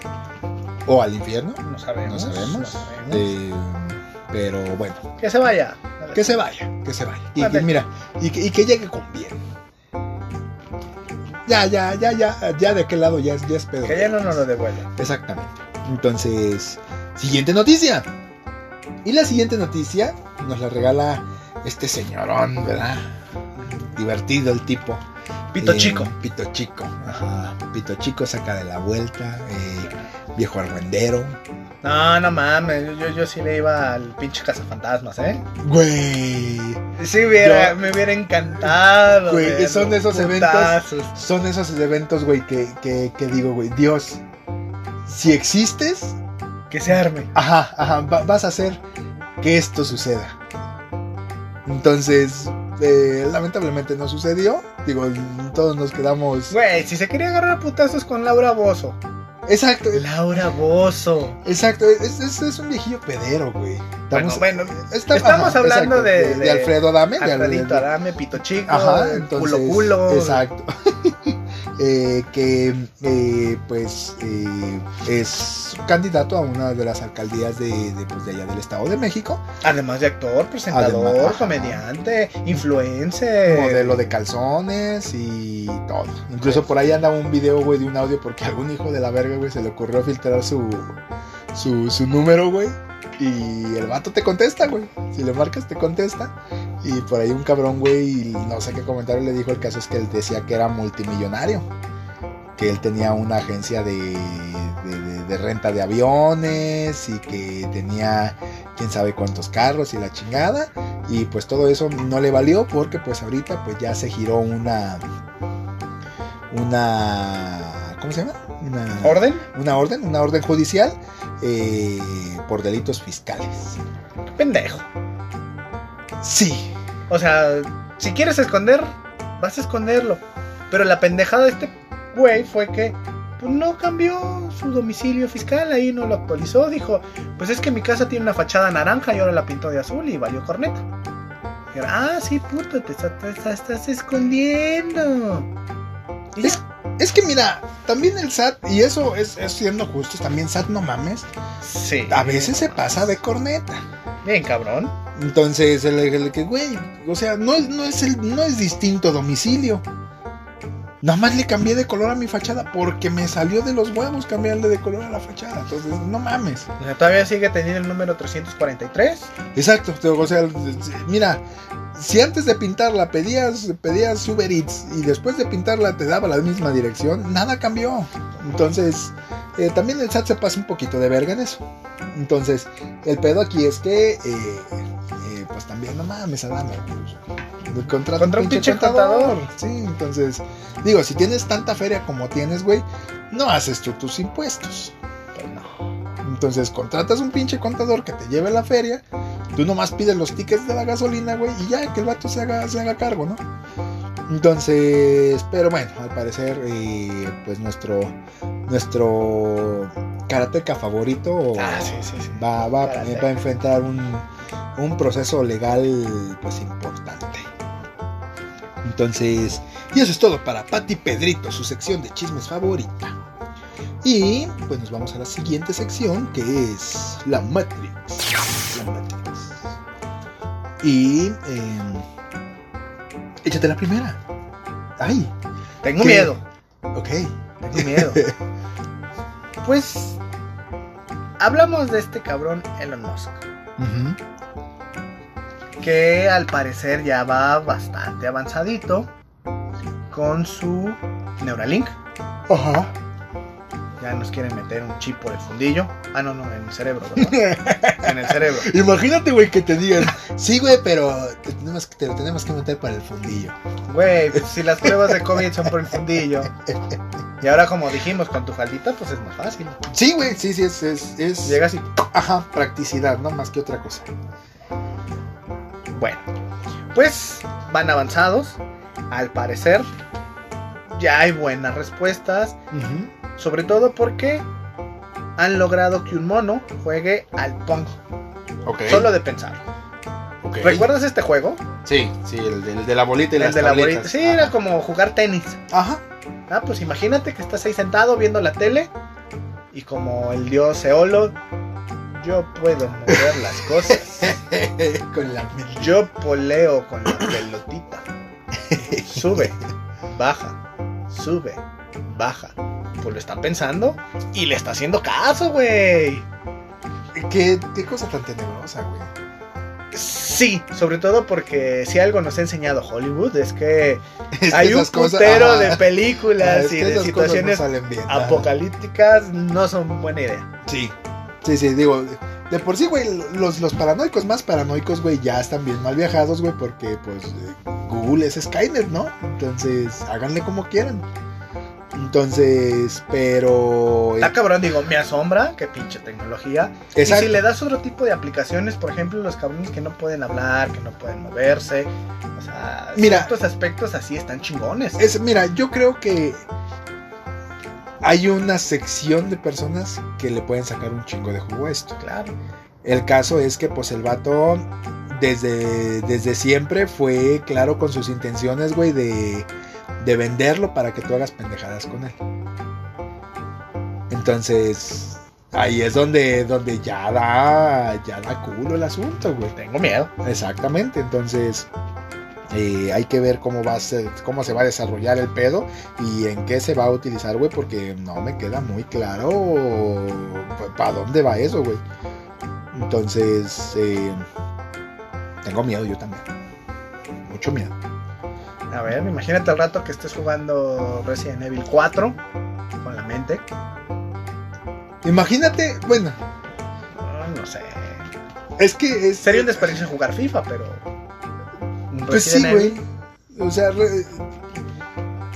o al infierno, No sabemos. no sabemos. no sabemos. Eh, pero bueno, Que se vaya. que se vaya, que se vaya. Y, mira, y que, y que llegue con bien. Ya, ya, ya, ya, ya de aquel lado ya es, ya es pedo. Que ya no nos lo devuelva. Exactamente. Entonces, siguiente noticia. Y la siguiente noticia nos la regala este señorón, ¿verdad? Divertido el tipo. Pito Eh, chico. Pito chico. Ajá. Pito chico saca de la vuelta. eh, viejo argüendero. No, no mames. Yo, yo, yo sí le iba al pinche cazafantasmas, ¿eh? Güey. Sí, hubiera, Yo- me hubiera encantado. Güey, ver son esos eventos-. Son esos eventos, güey, que, que, que digo, güey, Dios, si existes, Que se arme. ajá, ajá, va- vas a hacer que esto suceda. Entonces, eh, lamentablemente no sucedió. Digo, todos nos quedamos. Güey, si se quería agarrar putazos con Laura Bozo. Exacto, Laura Bozo. exacto. Es, es- es un viejillo pedero, güey. Bueno, Estamos, bueno, está- estamos ajá, hablando de- de, de Alfredo Adame. de- Alfredito Adame, Pito Chico, Ajá, entonces. culo culo. Exacto. Eh, que eh, pues eh, es candidato a una de las alcaldías de, de, pues, de allá del Estado de México. Además de actor, presentador, Además, comediante, influencer. modelo de calzones y todo. Incluso por ahí anda un video, güey, de un audio porque a algún hijo de la verga, güey, se le ocurrió filtrar su, su, su número, güey. Y el vato te contesta, güey. Si le marcas, te contesta. Y por ahí un cabrón, güey, no sé qué comentario le dijo. El caso es que él decía que era multimillonario. Que él tenía una agencia de, de, de- de renta de aviones y que tenía quién sabe cuántos carros y la chingada. Y pues todo eso no le valió porque pues ahorita pues ya se giró una... Una... ¿Cómo se llama? Una ¿Orden? una orden, una orden judicial eh, por delitos fiscales. Pendejo. Sí, O sea, si quieres esconder, vas a esconderlo. Pero la pendejada de este güey fue que pues, no cambió su domicilio fiscal, ahí no lo actualizó. Dijo, pues es que mi casa tiene una fachada naranja y ahora la pintó de azul y valió corneta. Y ah, sí, puto, te, está- te está- estás escondiendo. Y Es- es que mira, también el SAT, y eso es, es siendo justos, también SAT no mames, sí. a veces se pasa de corneta. Bien, cabrón. Entonces, el, el que, güey, o sea, no es, no, es el, no es distinto domicilio. Nada más le cambié de color a mi fachada porque me salió de los huevos cambiarle de color a la fachada. Entonces, no mames. O sea, todavía sigue teniendo el número 343. Exacto, o sea, mira, si antes de pintarla pedías, pedías Uber Eats y después de pintarla te daba la misma dirección, nada cambió. Entonces, eh, también el SAT se pasa un poquito de verga en eso. Entonces, el pedo aquí es que, eh, eh, pues también, no mames, Adame, pues, Contra un pinche contador. Sí, entonces, digo, si tienes tanta feria como tienes, güey, no haces tú tus impuestos. Pues no. Entonces contratas un pinche contador que te lleve a la feria. Tú nomás pides los tickets de la gasolina, güey, y ya que el vato se haga, se haga cargo, ¿no? Entonces, pero bueno, al parecer, eh, pues nuestro nuestro karateca favorito Ah, sí, sí, sí. va, va, va a enfrentar un, un proceso legal pues importante. Entonces, y eso es todo para Pati Pedrito, su sección de chismes favorita. Y pues nos vamos a la siguiente sección que es la Matrix. La Matrix. Y eh, échate la primera. Ay, Tengo ¿Qué? miedo. ok. Tengo miedo. pues. Hablamos de este cabrón Elon Musk. Que al parecer ya va bastante avanzadito. Con su Neuralink. Ajá. Nos quieren meter un chip por el fundillo. Ah, no, no, en el cerebro, ¿verdad? en el cerebro. Imagínate, güey, que te digan, sí, güey, pero te, tenemos, te lo tenemos que meter para el fundillo. Güey, pues, si las pruebas de COVID son por el fundillo. Y ahora, como dijimos, con tu faldita, pues es más fácil. Sí, güey, sí, sí, es, es, es- Llegas y. Ajá, practicidad, ¿no? Más que otra cosa. Bueno, pues van avanzados. Al parecer, ya hay buenas respuestas. Ujú. Sobre todo porque han logrado que un mono juegue al Pong. Ok. Solo de pensar. ok. ¿Recuerdas este juego? Sí, sí, el, de- el de la bolita y El las de la bolita. Sí, era como jugar tenis. Ajá. Ah, pues imagínate que estás ahí sentado viendo la tele y como el dios Eolo, yo puedo mover las cosas. Con la. Yo poleo con la pelotita. Sube, baja, sube, baja. Pues lo está pensando y le está haciendo caso, güey. ¿Qué, qué cosa tan tenebrosa, güey. Sí, sobre todo porque si algo nos ha enseñado Hollywood es que Es que hay un cosas- putero de películas Ah, y de no situaciones bien. apocalípticas no son buena idea. Sí. Sí, sí, digo, de por sí, güey, los, los paranoicos más paranoicos, güey, ya están bien mal viajados, güey, porque, pues, eh, Google es Skynet, ¿no? Entonces, háganle como quieran. Entonces, pero... Está cabrón, digo, me asombra, qué pinche tecnología. Exacto. Y si le das otro tipo de aplicaciones, por ejemplo, los cabrones que no pueden hablar, que no pueden moverse, o sea, Mira. ciertos aspectos así están chingones. Es, mira, yo creo que hay una sección de personas que le pueden sacar un chingo de jugo a esto. Claro. El caso es que pues el vato desde, desde siempre fue claro con sus intenciones, güey, de, de venderlo para que tú hagas pendejadas con él. Entonces, ahí es donde, donde ya da, ya da culo el asunto, güey. Tengo miedo. Exactamente, entonces eh, hay que ver cómo va a ser, cómo se va a desarrollar el pedo y en qué se va a utilizar, güey, porque no me queda muy claro para dónde va eso, güey. Entonces, eh, tengo miedo yo también. Mucho miedo. A ver, imagínate al rato que estés jugando Resident Evil 4 con la mente. Imagínate, bueno, Ah, no sé. es que es... Sería un desperdicio jugar FIFA, pero. Pues sí, güey. O sea, re-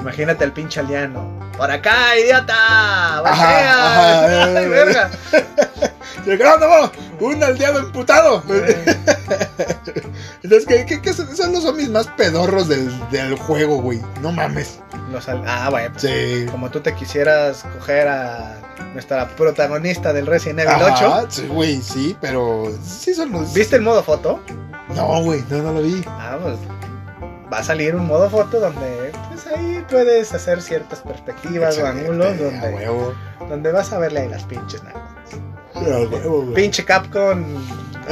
Imagínate al pinche aldeano. ¡Por acá, idiota! Ajá, ¡Bachea! ajá, ¡Ay, eh, verga! ¡Gerónimo! ¡Un aldeano emputado! Entonces, ¿qué, qué, qué son los zombies más pedorros del, del juego, güey? No mames. los al- Ah, bueno, pues, Sí. como tú te quisieras coger a nuestra protagonista del Resident Evil 8. Ajá, sí, güey, sí, pero sí son los... ¿Viste el modo foto? No, güey, no, no lo vi. Ah, pues va a salir un modo foto donde pues ahí puedes hacer ciertas perspectivas o ángulos donde, huevo. donde vas a verle ahí las pinches nalgas. Pinche Capcom,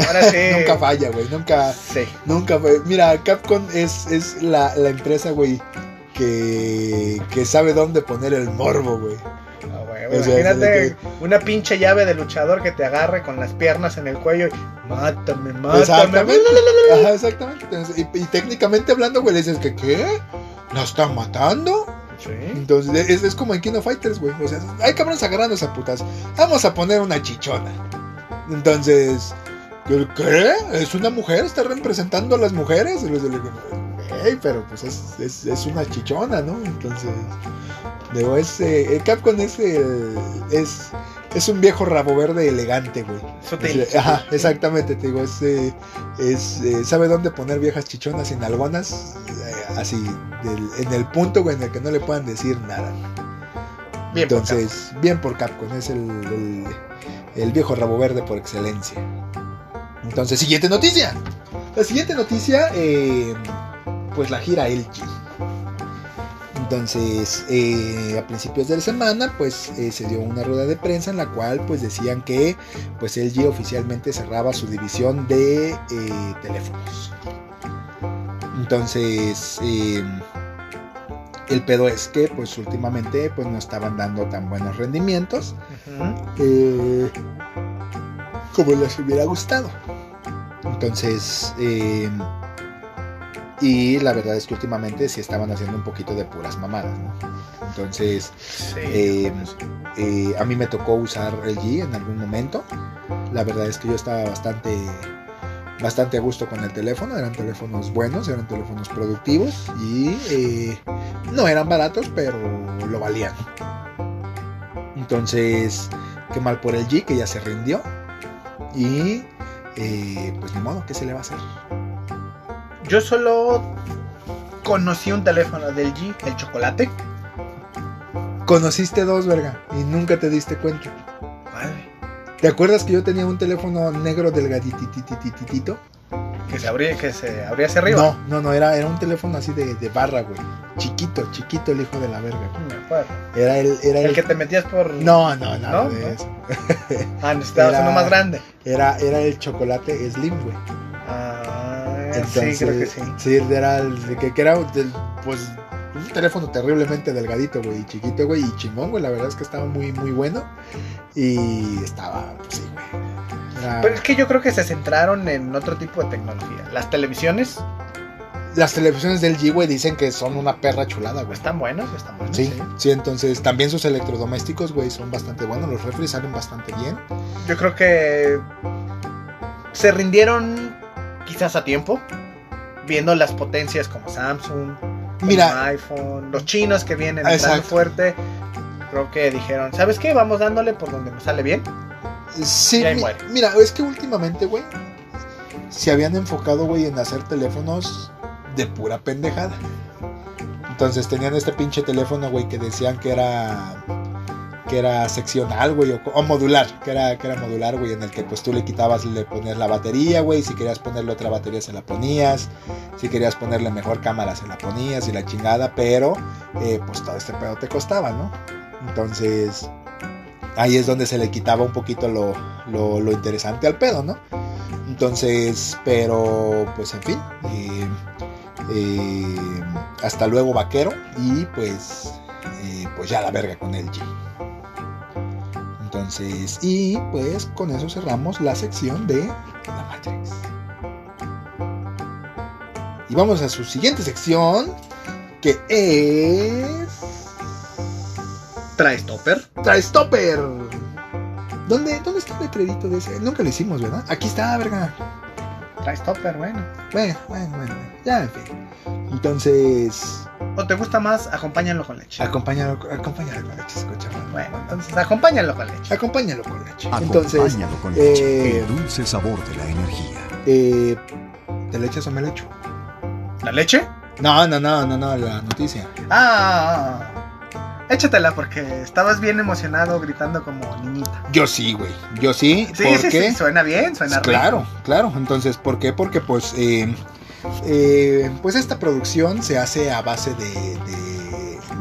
ahora sí. Nunca falla, güey, nunca... Sí. Nunca fue. Mira, Capcom es, es la, la empresa, güey, que, que sabe dónde poner el morbo, güey. Ah, güey, O sea, imagínate una pinche llave de luchador que te agarre con las piernas en el cuello y mátame, mátame. Exactamente. Ajá, exactamente. Y, y técnicamente hablando, güey, le dices que, ¿qué? ¿La están matando? Sí. Entonces, es, es como en Kino Fighters, güey. O sea, hay cabrones agarrándose a putas. Vamos a poner una chichona. Entonces, ¿qué? ¿Es una mujer? ¿Está representando a las mujeres? Y los de- Ey, pero pues es, es, es una chichona, ¿no? Entonces, digo, es, eh, el Capcom es, el- es, es un viejo rabo verde elegante, güey. Ajá, exactamente, te digo, es, eh, es, eh, sabe dónde poner viejas chichonas y nalgonas, así, del- en el punto, güey, en el que no le puedan decir nada. Bien por Entonces, bien por Capcom, es el, el, el viejo rabo verde por excelencia. Entonces, siguiente noticia. La siguiente noticia, eh, pues la gira LG. Entonces, eh, a principios de la semana, pues eh, se dio una rueda de prensa en la cual, pues decían que, pues LG oficialmente cerraba su división de teléfonos. Entonces, el pedo es que, pues últimamente, pues no estaban dando tan buenos rendimientos eh, como les hubiera gustado. Entonces, eh, y la verdad es que últimamente sí estaban haciendo un poquito de puras mamadas, ¿no? Entonces, Sí. Eh, eh, a mí me tocó usar el G en algún momento. La verdad es que yo estaba bastante, bastante a gusto con el teléfono. Eran teléfonos buenos, eran teléfonos productivos y eh, no eran baratos, pero lo valían. Entonces, qué mal por el G que ya se rindió. Y eh, pues ni modo, ¿qué se le va a hacer? Yo solo conocí un teléfono del G, el chocolate. Conociste dos, verga, y nunca te diste cuenta. Madre. ¿Te acuerdas que yo tenía un teléfono negro delgadititititito? Que se abría, que se abría hacia arriba. No, no, no, era, era un teléfono así de, de barra, güey. Chiquito, chiquito el hijo de la verga. No me acuerdo. Era el, era el, El que te metías por. No, no, no, ¿No? de ¿No? eso. Ah, necesitabas uno más grande. Era, era el chocolate Slim, güey. Ah, Entonces, sí, creo que sí. era el que, que era del- pues un teléfono terriblemente delgadito, güey, y chiquito, güey, y chingón, güey. La verdad es que estaba muy, muy bueno. Y estaba, pues sí, güey. Pero es que yo creo que se centraron en otro tipo de tecnología. Las televisiones Las televisiones del G, güey, dicen que son una perra chulada, güey. están buenas, están buenas. Sí, sí, entonces también sus electrodomésticos, güey, son bastante buenos. Los refres salen bastante bien. Yo creo que se rindieron quizás a tiempo, viendo las potencias como Samsung, como iPhone, los chinos que vienen Exacto. fuerte. Creo que dijeron, ¿sabes qué? Vamos dándole por donde nos sale bien. Sí, y ahí mi- muere. mira, es que últimamente, güey, se habían enfocado, güey, en hacer teléfonos de pura pendejada. Entonces tenían este pinche teléfono, güey, que decían que era que era seccional, güey, o, o modular, que era, que era modular, güey, en el que pues tú le quitabas, le ponías la batería, güey, si querías ponerle otra batería se la ponías, si querías ponerle mejor cámara se la ponías y la chingada, pero eh, pues todo este pedo te costaba, ¿no? Entonces ahí es donde se le quitaba un poquito lo, lo, interesante al pedo, ¿no? Entonces, pero pues en fin, eh, eh, hasta luego vaquero y pues, eh, pues ya la verga con el G. Entonces, y pues con eso cerramos la sección de la Matrix. Y vamos a su siguiente sección, que es... Trae stopper. Stopper. ¿Dónde, ¿Dónde está el letrerito de ese? Nunca lo hicimos, ¿verdad? Aquí está, verga. Trae stopper, bueno. Bueno, bueno, bueno. bueno. Ya, en fin. Entonces, ¿O te gusta más? Acompáñalo con leche. acompáñalo, acompáñalo con leche, escucha. Bueno, entonces acompáñalo con leche. Acompáñalo con leche. Entonces, Acompáñalo con leche. eh, El dulce sabor de la energía. eh, ¿te le echas o me le echo? ¿La leche? No, no, no, no, no, la noticia. Ah, échatela porque estabas bien emocionado gritando como niñita. Yo sí, güey. Yo sí. Sí, ¿Por sí, sí, suena bien, suena rico. Claro, claro. Entonces, ¿por qué? Porque pues, eh, eh, pues esta producción se hace a base de, de,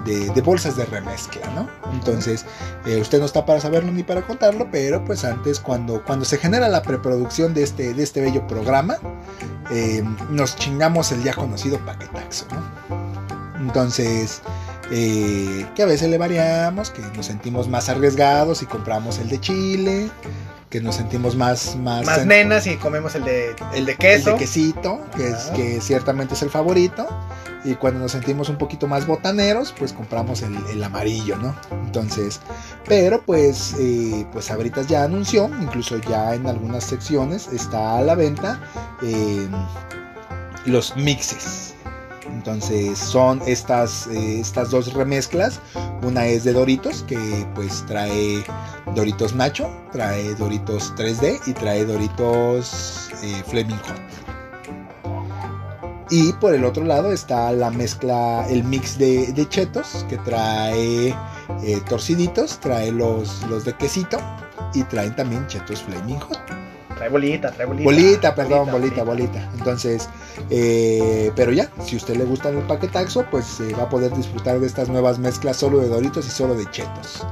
de- de bolsas de remezcla, ¿no? Entonces, eh, usted no está para saberlo ni para contarlo, pero pues antes, cuando, cuando se genera la preproducción de este, de este bello programa, eh, nos chingamos el ya conocido paquetaxo, ¿no? Entonces, eh, que a veces le variamos, que nos sentimos más arriesgados y compramos el de Chile, que nos sentimos más... Más, Más en- nenas y comemos el de, el de queso. el de quesito, que, es, Ajá. que ciertamente es el favorito. Y cuando nos sentimos un poquito más botaneros, pues compramos el, el amarillo, ¿no? Entonces, pero pues, eh, pues Sabritas ya anunció, incluso ya en algunas secciones está a la venta eh, los mixes. Entonces son estas, eh, estas dos remezclas. Una es de Doritos, que pues trae Doritos Nacho, trae Doritos 3D y trae Doritos eh, Flaming Hot. Y por el otro lado está la mezcla, el mix de, de chetos, que trae eh, torciditos, trae los, los de quesito y traen también chetos Flaming Hot. Trae bolita, trae bolita. Bolita, perdón, bolita, bolita. Entonces, eh, pero ya, si a usted le gusta el paquetaxo, pues eh, va a poder disfrutar de estas nuevas mezclas solo de Doritos y solo de Chetos.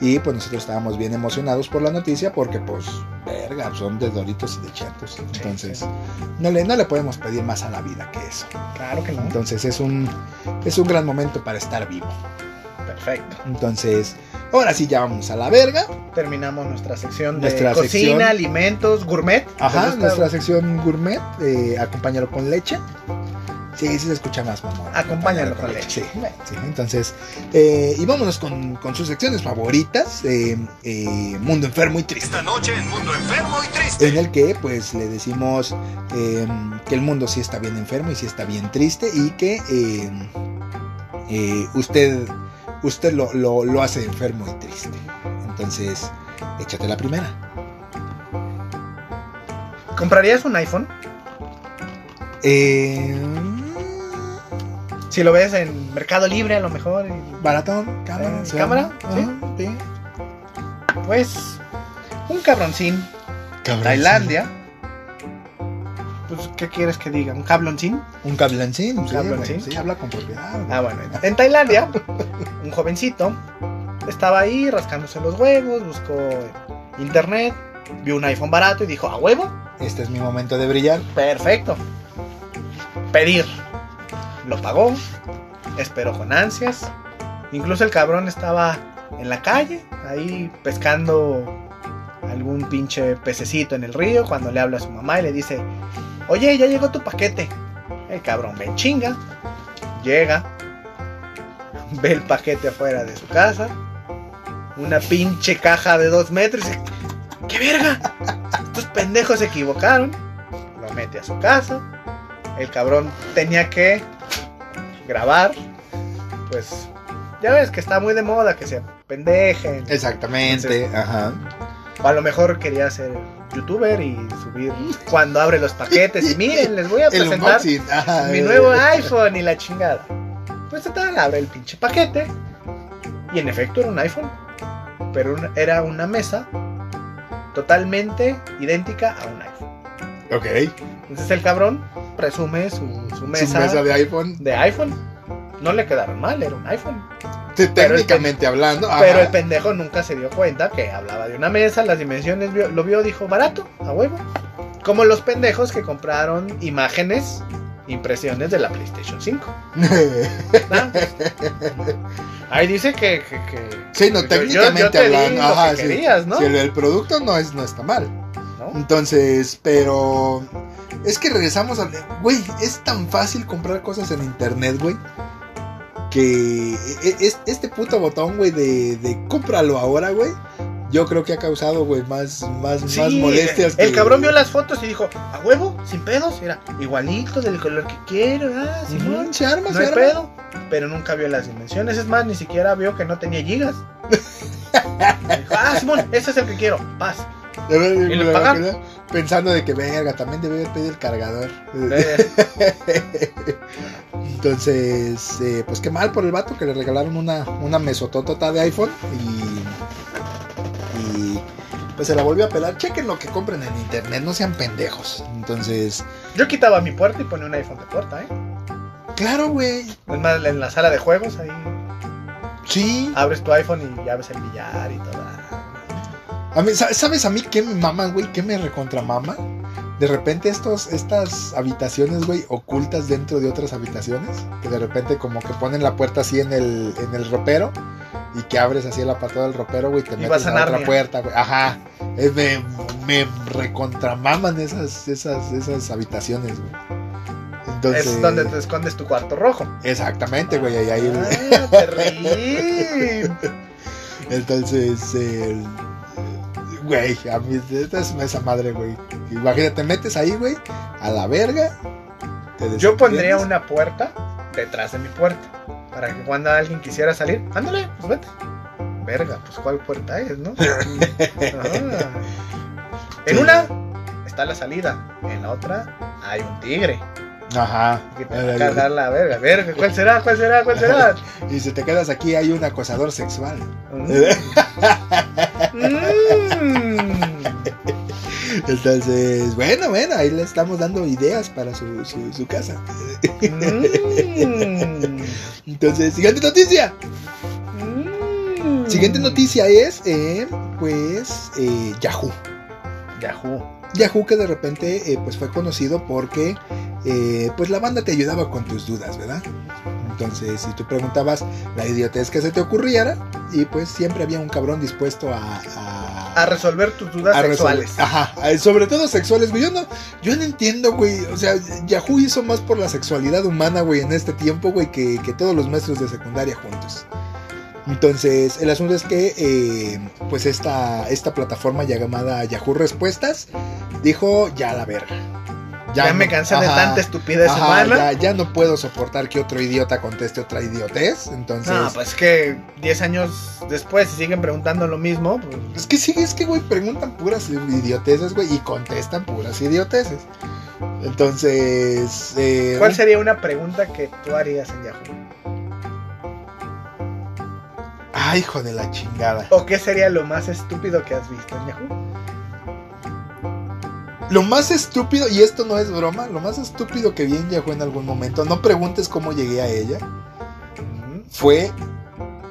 Y pues nosotros estábamos bien emocionados por la noticia porque pues, verga, son de Doritos y de Chetos. Entonces, sí. No, le, no le podemos pedir más a la vida que eso. Claro que no. Entonces es un, es un gran momento para estar vivo. Perfecto. Entonces, ahora sí ya vamos a la verga. Terminamos nuestra sección de Nuestra cocina, sección. alimentos, gourmet. ¿Te Ajá, nuestra sección gourmet, eh, acompáñalo con leche. Sí, sí se escucha más, mamón. Acompáñalo con leche. Sí, sí, entonces, eh, y vámonos con, con sus secciones favoritas, eh, eh, Mundo Enfermo y Triste. Esta noche en Mundo Enfermo y Triste. En el que, pues, le decimos eh, que el mundo sí está bien enfermo y sí está bien triste y que eh, eh, usted, usted lo, lo, lo hace enfermo y triste. Entonces, échate la primera. ¿Comprarías un iPhone? Eh, Si lo ves en Mercado Libre, a lo mejor. baratón, cámara. Eh, sí, ¿cámara? Sí. sí. Pues, un cabroncín. Cabrón, Tailandia. Pues, ¿qué quieres que diga? ¿Un cabroncín? sí. Un cablancín, Un sí, güey, sí, habla con propiedad. Ah, bueno. En Tailandia, un jovencito estaba ahí rascándose los huevos, buscó internet, vio un iPhone barato y dijo, ¿a huevo? Este es mi momento de brillar. Perfecto. Pedir. Lo pagó. Esperó con ansias. Incluso el cabrón estaba en la calle, ahí pescando algún pinche pececito en el río, cuando le habla a su mamá y le dice, oye, ya llegó tu paquete. El cabrón en chinga, llega, ve el paquete afuera de su casa, una pinche caja de dos metros y dice, ¡qué verga! Estos pendejos se equivocaron. Lo mete a su casa. El cabrón tenía que grabar. Pues ya ves que está muy de moda que se pendejen. Exactamente, ajá. O a lo mejor quería ser youtuber y subir cuando abre los paquetes. Y miren, les voy a presentar mi nuevo iPhone y la chingada. Pues total, abre el pinche paquete. Y en efecto era un iPhone. Pero era una mesa totalmente idéntica a un iPhone. Ok. Entonces el cabrón presume su, su mesa, Su mesa de iPhone. de iPhone. No le quedaron mal, era un iPhone. El técnicamente hablando. ajá. Pero el pendejo nunca se dio cuenta que hablaba de una mesa, las dimensiones, vio- lo vio, dijo, barato, a huevo. Como los pendejos que compraron imágenes, impresiones de la PlayStation 5. ¿no? Ahí dice que... que- que- sí, no, yo- técnicamente yo te di hablando. lo Ajá, que sí. querías, ¿no? Si el, producto no, es, no está mal. ¿no? Entonces, pero. Es que regresamos al. Güey, es tan fácil comprar cosas en internet, güey. Que e- es, este puto botón, güey, de, de cómpralo ahora, güey. Yo creo que ha causado, güey, más, más, Sí, más molestias. El que- cabrón vio las fotos y dijo, a huevo, sin pedos, era igualito, del color que quiero, ah, se arma, No se hay arma. pedo, pero nunca vio las dimensiones. Es más, ni siquiera vio que no tenía gigas. Dijo, ah, Simón, ese es el que quiero. Paz. Pensando de que, verga, también debe haber pedido el cargador. Entonces, eh, pues qué mal por el vato que le regalaron una, una mesototota de iPhone y, y pues se la volvió a pelar. Chequen lo que compren en internet, no sean pendejos. Entonces, Yo quitaba mi puerta y ponía un iPhone de puerta, ¿eh? claro, güey, Es más, en la sala de juegos, ahí sí. abres tu iPhone y ya ves el billar y todo. A mí, sa- ¿Sabes a mí qué me mama, güey? ¿Qué me recontramama? De repente estos, estas habitaciones, güey, ocultas dentro de otras habitaciones, que de repente como que ponen la puerta así en el, en el ropero y que abres así el apartado del ropero, güey, te Y metes a otra puerta, güey. Ajá. Eh, me, me recontramaman esas, esas, esas habitaciones, güey. Entonces, Es donde te escondes tu cuarto rojo. Exactamente, güey, ahí, ahí Ah. Entonces, el- güey, a mí esta es esa madre, güey. Imagínate, metes ahí, güey, a la verga. te Yo pondría una puerta detrás de mi puerta. Para que cuando alguien quisiera salir, ándale, pues vete. Verga, pues cuál puerta es, ¿no? Ah. En una está la salida, en la otra hay un tigre Ajá. que te va a la verga. Verga, ¿cuál será? ¿Cuál será? ¿Cuál será? Y si te quedas aquí, hay un acosador sexual. Mm. Entonces, bueno, bueno, ahí le estamos dando ideas para su, su, su casa. Mm. Entonces, siguiente noticia. Mm. Siguiente noticia es, eh, pues, eh, Yahoo. Yahoo. Yahoo que de repente eh, pues fue conocido porque eh, pues la banda te ayudaba con tus dudas, ¿verdad? Entonces si tú preguntabas la idiotez que se te ocurriera y pues siempre había un cabrón dispuesto a, a- A resolver tus dudas resolver- sexuales. Ajá, sobre todo sexuales, güey. Yo no, yo no entiendo, güey. O sea, Yahoo hizo más por la sexualidad humana, güey, en este tiempo, güey, que, que todos los maestros de secundaria juntos. Entonces, el asunto es que, eh, pues, esta, esta plataforma ya llamada Yahoo Respuestas dijo, ya la verga. Ya, me no- cansé de tanta estupidez ajá, humana. ya, ya no puedo soportar que otro idiota conteste otra idiotez. Entonces, No, pues que 10 años después, si siguen preguntando lo mismo, pues, Es que sí, es que, güey, preguntan puras idioteces, güey, y contestan puras idioteces. Entonces, eh, ¿cuál sería una pregunta que tú harías en Yahoo? Ay, hijo de la chingada. ¿O qué sería lo más estúpido que has visto en Yahoo? Lo más estúpido, y esto no es broma, lo más estúpido que vi en Yahoo en algún momento, no preguntes cómo llegué a ella, fue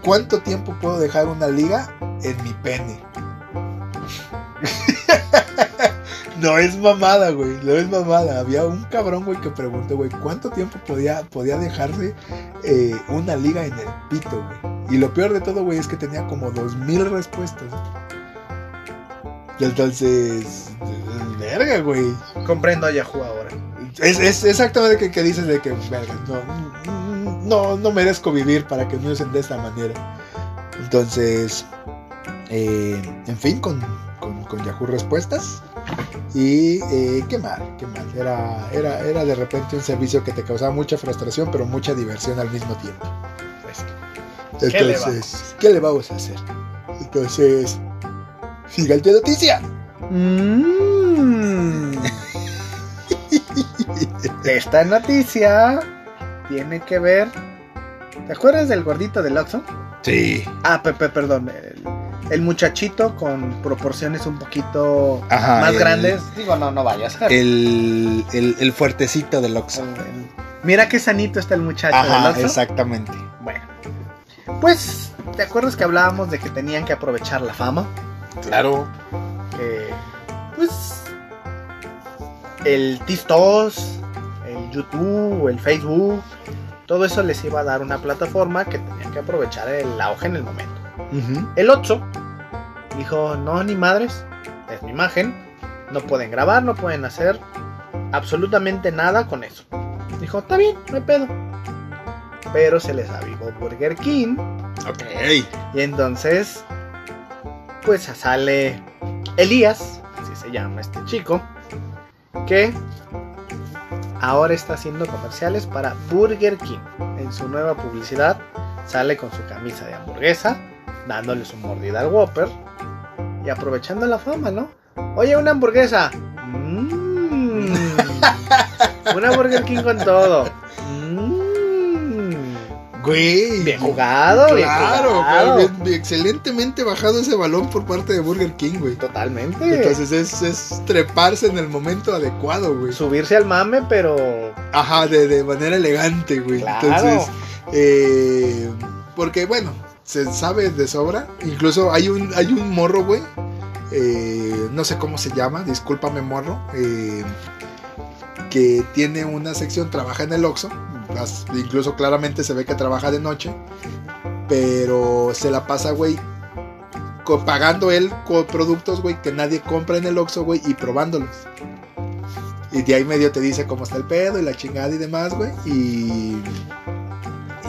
cuánto tiempo puedo dejar una liga en mi pene. No es mamada, güey. No es mamada. Había un cabrón, güey, que preguntó, güey, ¿cuánto tiempo podía, podía dejarse eh, una liga en el pito, güey? Y lo peor de todo, güey, es que tenía como dos mil respuestas. Entonces, verga, güey. Comprendo a Yahoo ahora. Es, es exactamente que, que dices de que, verga, no, no, no merezco vivir para que me usen de esta manera. Entonces, eh, en fin, con, con, con Yahoo Respuestas. Y eh, qué mal, qué mal. Era, era, era de repente un servicio que te causaba mucha frustración, pero mucha diversión al mismo tiempo. Pues, ¿Qué le Entonces, ¿qué le vamos a hacer? Entonces, siguiente noticia. Mm. Esta noticia tiene que ver. ¿Te acuerdas del gordito del Oxxo? Sí. Ah, Pepe, perdón. El, el muchachito con proporciones un poquito Ajá, más el- grandes. Digo, no, no vayas. El, el, el fuertecito del Oxxo. Mira qué sanito está el muchacho del Ajá, Oxxo. exactamente. Bueno, pues, ¿te acuerdas que hablábamos de que tenían que aprovechar la fama? Claro. Que, pues, el TikTok, el YouTube, el Facebook, todo eso les iba a dar una plataforma que tenían que aprovechar el auge en el momento. El 8 dijo, no, ni madres, es mi imagen, no pueden grabar, no pueden hacer absolutamente nada con eso. Dijo, está bien, no hay pedo. Pero se les avivó Burger King Ok. y entonces, pues sale Elías, así se llama este chico, que ahora está haciendo comerciales para Burger King. En su nueva publicidad sale con su camisa de hamburguesa, dándole su mordida al Whopper y aprovechando la fama, ¿no? Oye, una hamburguesa. Mm. una Burger King con todo. Güey. Bien jugado, bien Claro, jugado. bien- excelentemente bajado ese balón por parte de Burger King, güey. Totalmente. Entonces es, es treparse en el momento adecuado, güey. subirse al mame, pero Ajá, de, de manera elegante, güey. Claro. Entonces, eh, porque bueno, se sabe de sobra. Incluso hay un, hay un morro, güey. eh, no sé cómo se llama, discúlpame, morro. eh, que tiene una sección, trabaja en el Oxxo. Incluso claramente se ve que trabaja de noche. Pero se la pasa, güey. Pagando él con productos, güey, que nadie compra en el Oxxo, güey, y probándolos. Y de ahí medio te dice cómo está el pedo y la chingada y demás, güey. Y.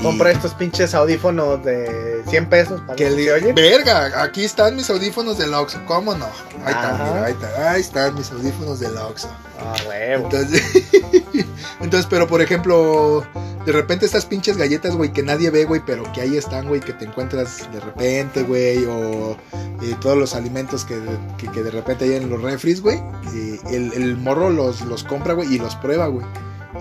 y compra estos pinches audífonos de 100 pesos para Que le oye. Verga, aquí están mis audífonos del Oxxo. ¿Cómo no? Ahí están, mira, ahí, está- ahí están mis audífonos del Oxxo. Ah, huevo. Entonces, entonces, pero por ejemplo, de repente estas pinches galletas, güey, que nadie ve, güey, pero que ahí están, güey, que te encuentras de repente, güey, o eh, todos los alimentos que, que, que de repente hay en los refris, güey, eh, el, el morro los, los compra, güey, y los prueba, güey.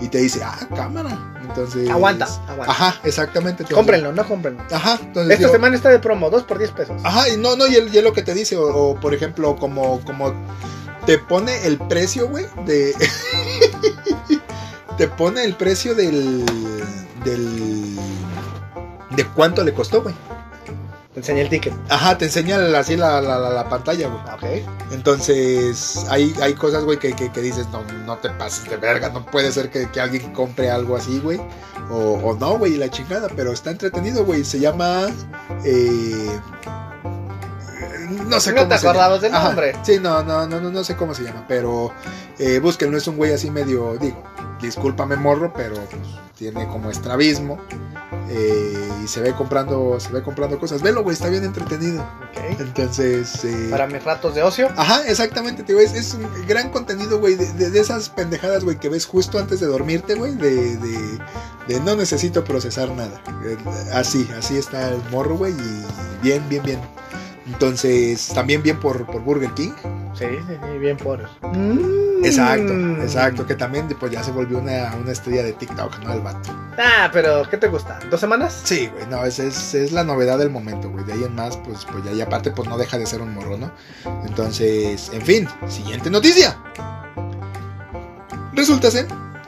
Y te dice, ah, cámara. Entonces. Aguanta, aguanta. Ajá, exactamente. entonces- Cómprenlo, no cómprenlo. Ajá, entonces. Esta semana está de promo, 2 por 10 pesos. Ajá, y no, no, y él lo que te dice, o, o, por ejemplo, como, como te pone el precio, güey, de. te pone el precio del. del. de cuánto le costó, güey. Te enseñé el ticket. Ajá, te enseña así la, la, la, la pantalla, güey. Ok. Entonces, hay, hay cosas, güey, que, que, que dices, no, no te pases de verga, no puede ser que, que alguien compre algo así, güey. O, o no, güey, la chingada, pero está entretenido, güey. Se llama... eh, no sé No cómo te se acordabas llama. del nombre. Sí, no, no, no, no, no sé cómo se llama, pero eh, búsquenlo, es un güey así medio, digo, discúlpame morro, pero pues, tiene como estrabismo eh, y se ve comprando, se ve comprando cosas. Velo, güey, está bien entretenido. Ok. Entonces, eh, Para mis ratos de ocio. Ajá, exactamente, tío. Es, es un gran contenido, güey, de, de- de esas pendejadas, güey, que ves justo antes de dormirte, güey, de, de, de no necesito procesar nada. Eh, Así, así está el morro, güey, y bien, bien, bien. Entonces, también bien por, por Burger King. Sí, sí, sí, bien por. Exacto, Mm. exacto, que también pues ya se volvió una, una estrella de TikTok, ¿no? El vato. Ah, pero ¿qué te gusta? ¿Dos semanas? Sí, güey, no, es, es, es la novedad del momento, güey. De ahí en más, pues, pues ya, y aparte, pues no deja de ser un morro, ¿no? Entonces, en fin, siguiente noticia. Resulta ser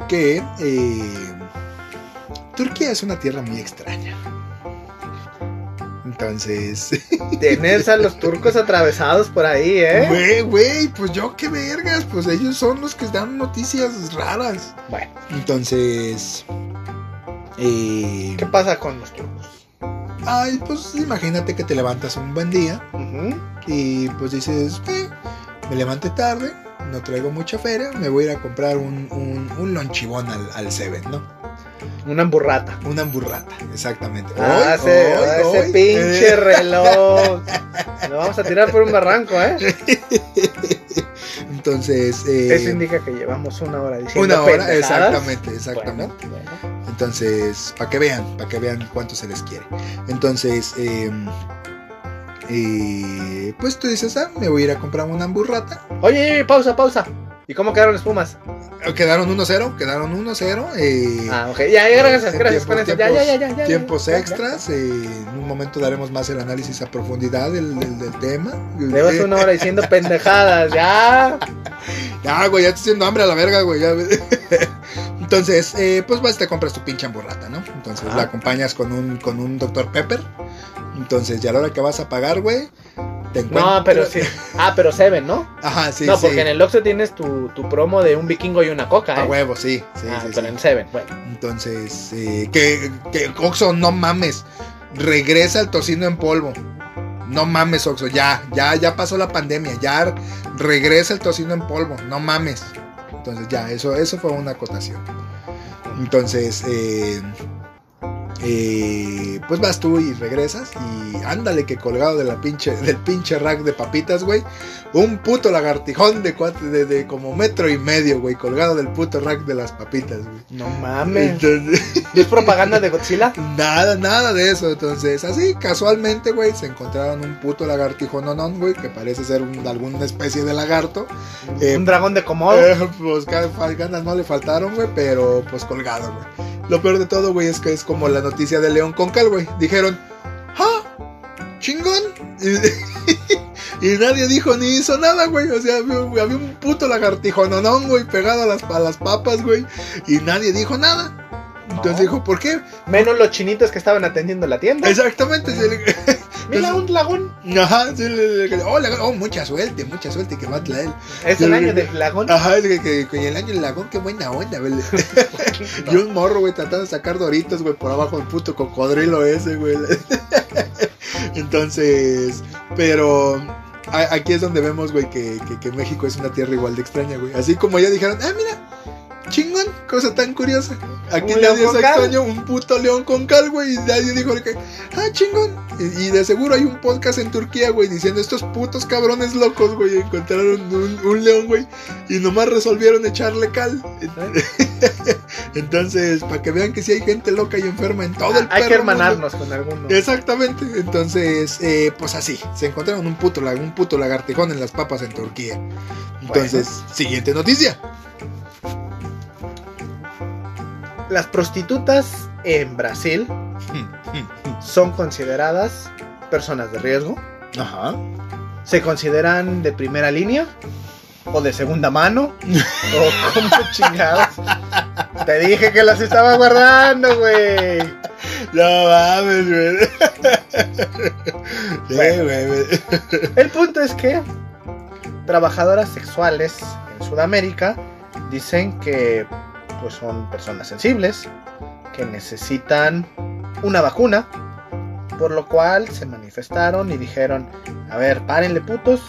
que eh, Turquía es una tierra muy extraña. Entonces, Tienes a los turcos atravesados por ahí, ¿eh? güey, güey, pues yo qué vergas, pues ellos son los que dan noticias raras. Bueno, Entonces, eh, ¿qué pasa con los turcos? ay, pues imagínate que te levantas un buen día y pues dices, "Eh, me levanté tarde, no traigo mucha feria, me voy a ir a comprar un, un, un lonchibón al, al Seven, ¿no? Una emburrata. Una hamburrata, exactamente. Ah, Hoy, ese, hoy, ese hoy, pinche reloj. Lo vamos a tirar por un barranco, ¿eh? Entonces, eh, Eso indica que llevamos una hora diciendo una hora, pendejadas. exactamente, exactamente. Bueno, bueno. Entonces, para que vean, para que vean cuánto se les quiere. Entonces, eh, eh, pues tú dices, ah, me voy a ir a comprar una hamburrata. Oye, oye, pausa, pausa. ¿Y cómo quedaron las pumas? Quedaron 1-0, quedaron 1-0. Eh, Ah, ok. Ya, ya, gracias, gracias tiempos- eso. Ya, ya, ya, ya, tiempos extras. eh, en un momento daremos más el análisis a profundidad del, del- del tema. Llevas una hora diciendo pendejadas, ya. Ya, güey, ya estoy haciendo hambre a la verga, güey. ya. Entonces, eh, pues vas, te compras tu pinche hamburrata, ¿no? Entonces la acompañas con un, con un Dr. Pepper. Entonces, ya a la hora que vas a pagar, güey, te. No, pero sí. Ah, pero Seven, ¿no? Ajá, sí, no, sí. porque en el Oxxo tienes tu, tu promo de un vikingo y una coca, A ¿eh? huevo, sí, sí, ah, sí, pero en Seven, bueno. Entonces, eh, que, que Oxxo, no mames. Regresa el tocino en polvo. No mames, Oxxo, ya, ya, ya pasó la pandemia, ya regresa el tocino en polvo, no mames. Entonces ya, eso, eso fue una acotación. Entonces, eh, eh, pues vas tú y regresas y ándale que colgado de la pinche, del pinche rack de papitas, güey, un puto lagartijón de, cuatro, de, de como metro y medio, güey, colgado del puto rack de las papitas, güey. No mames. Entonces, ¿Y es propaganda de Godzilla? Nada, nada de eso. Entonces, así casualmente, güey, se encontraron un puto lagartijo nonón, güey, que parece ser un- alguna especie de lagarto. Eh, un dragón de Komodo. Eh, pues ganas no le faltaron, güey, pero pues colgado, güey. Lo peor de todo, güey, es que es como la noticia de León con Cal, güey. Dijeron, ¡ah! ¡Chingón! Y, nadie dijo ni hizo nada, güey. O sea, había, un puto lagartijo nonón, güey, pegado a las, a las papas, güey. Y nadie dijo nada. Entonces dijo, ¿por qué? Menos los chinitos que estaban atendiendo la tienda. Exactamente. se le- Mira, un lagún. Ajá, sí, le- le- oh, la- oh, mucha suerte, mucha suerte que va a traer. Es sí, año sí. de lagún. Ajá, es que, que, que el año del lagón, qué buena onda, güey. Y un morro, güey, tratando de sacar doritos, güey, por abajo del puto cocodrilo ese, güey. Entonces, pero a- aquí es donde vemos, güey, que, que, que México es una tierra igual de extraña, güey. Así como ya dijeron, ah, mira, chingón, cosa tan curiosa. Aquí nadie se extraño, un puto león con cal, güey. Y nadie dijo que, ah, chingón. Y, y de seguro hay un podcast en Turquía, güey, diciendo estos putos cabrones locos, güey, encontraron un, un león, güey, y nomás resolvieron echarle cal. Entonces, para que vean que sí hay gente loca y enferma en todo el Hay que perro mundo. hermanarnos con alguno. Exactamente, entonces, eh, pues así, se encontraron un puto, un puto lagartijón en las papas en Turquía. Entonces, siguiente noticia. Las prostitutas en Brasil son consideradas personas de riesgo. Ajá. ¿Se consideran de primera línea? ¿O de segunda mano? ¿O como chingados? Te dije que las estaba guardando, güey. No mames, güey. Sí, Bueno. El punto es que trabajadoras sexuales en Sudamérica dicen que pues son personas sensibles, que necesitan una vacuna Por lo cual se manifestaron y dijeron, a ver, párenle putos,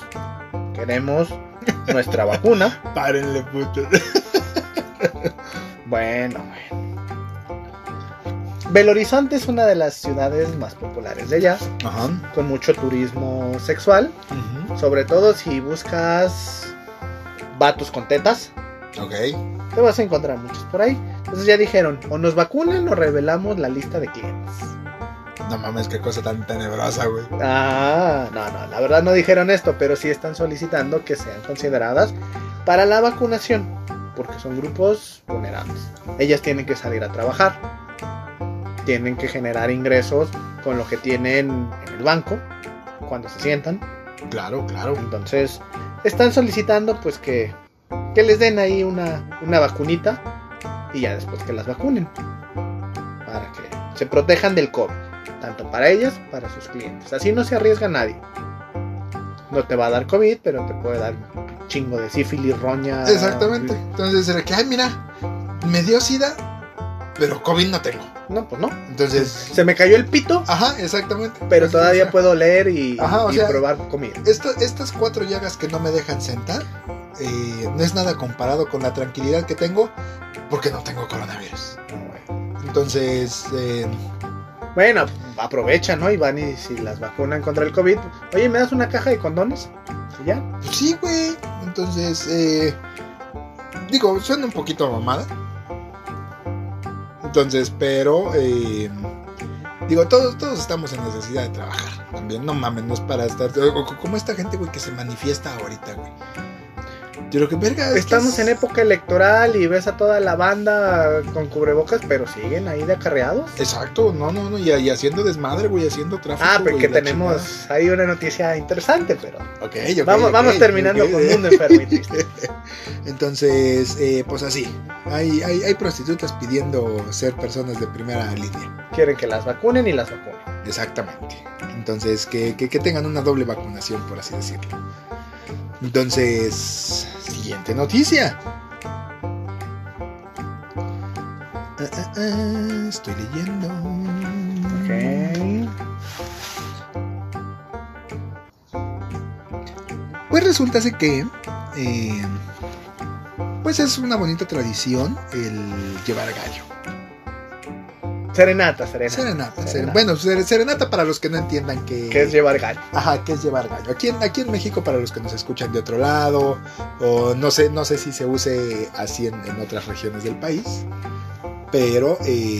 queremos nuestra vacuna. Párenle, puto. Bueno, bueno. Belo Horizonte es una de las ciudades más populares de allá, Ajá. con mucho turismo sexual, sobre todo si buscas vatos con tetas, Ok. te vas a encontrar muchos por ahí. Entonces ya dijeron, o nos vacunan o revelamos la lista de clientes. No mames, qué cosa tan tenebrosa, güey. Ah, no, no, la verdad no dijeron esto, pero sí están solicitando que sean consideradas para la vacunación, porque son grupos vulnerables. Ellas tienen que salir a trabajar, tienen que generar ingresos con lo que tienen en el banco cuando se sientan. Claro, claro. Entonces, están solicitando pues que, que les den ahí una, una vacunita y ya después que las vacunen. Para que se protejan del COVID. Tanto para ellas, para sus clientes. Así no se arriesga nadie. No te va a dar COVID, pero te puede dar un chingo de sífilis, roña. Exactamente. Entonces era que, ay, mira, me dio sida, pero COVID no tengo. No, pues no. Entonces, Se me cayó el pito, ajá, exactamente. pero todavía o sea, puedo leer y, Ajá, o y sea, probar comida. esta- estas cuatro llagas que no me dejan sentar, eh, no es nada comparado con la tranquilidad que tengo porque no tengo coronavirus. Entonces, eh, Bueno, aprovecha, ¿no? Y van y si las vacunan contra el COVID, oye, ¿me das una caja de condones? Y ya. pues sí, güey. Entonces, eh, digo, suena un poquito mamada. Entonces, pero, eh, digo, todos, todos estamos en necesidad de trabajar. También, no mames, no es para estar. Como esta gente, güey, que se manifiesta ahorita, güey. Yo creo que, verga. Estamos es- en época electoral y ves a toda la banda con cubrebocas, pero siguen ahí de acarreados. Exacto, no, no, no, y, y haciendo desmadre, güey, haciendo tráfico. Ah, porque tenemos ahí una noticia interesante, pero. Ok, ok, vamos, ok, vamos terminando con Mundo Triste. Entonces, eh, pues así, hay, hay, hay prostitutas pidiendo ser personas de primera línea. Quieren que las vacunen y las vacunen. Exactamente. Entonces, que, que, que tengan una doble vacunación, por así decirlo. Entonces, siguiente noticia. Ah, ah, ah, estoy leyendo. Pues resulta que, eh, pues es una bonita tradición el llevar gallo. Serenata, serenata. Serenata, ser- Serenata. bueno, ser- serenata para los que no entiendan que, Que es llevar gallo. Ajá, ¿qué es llevar gallo? Aquí en, aquí en México, para los que nos escuchan de otro lado, o no sé, no sé si se use así en, en otras regiones del país, pero eh,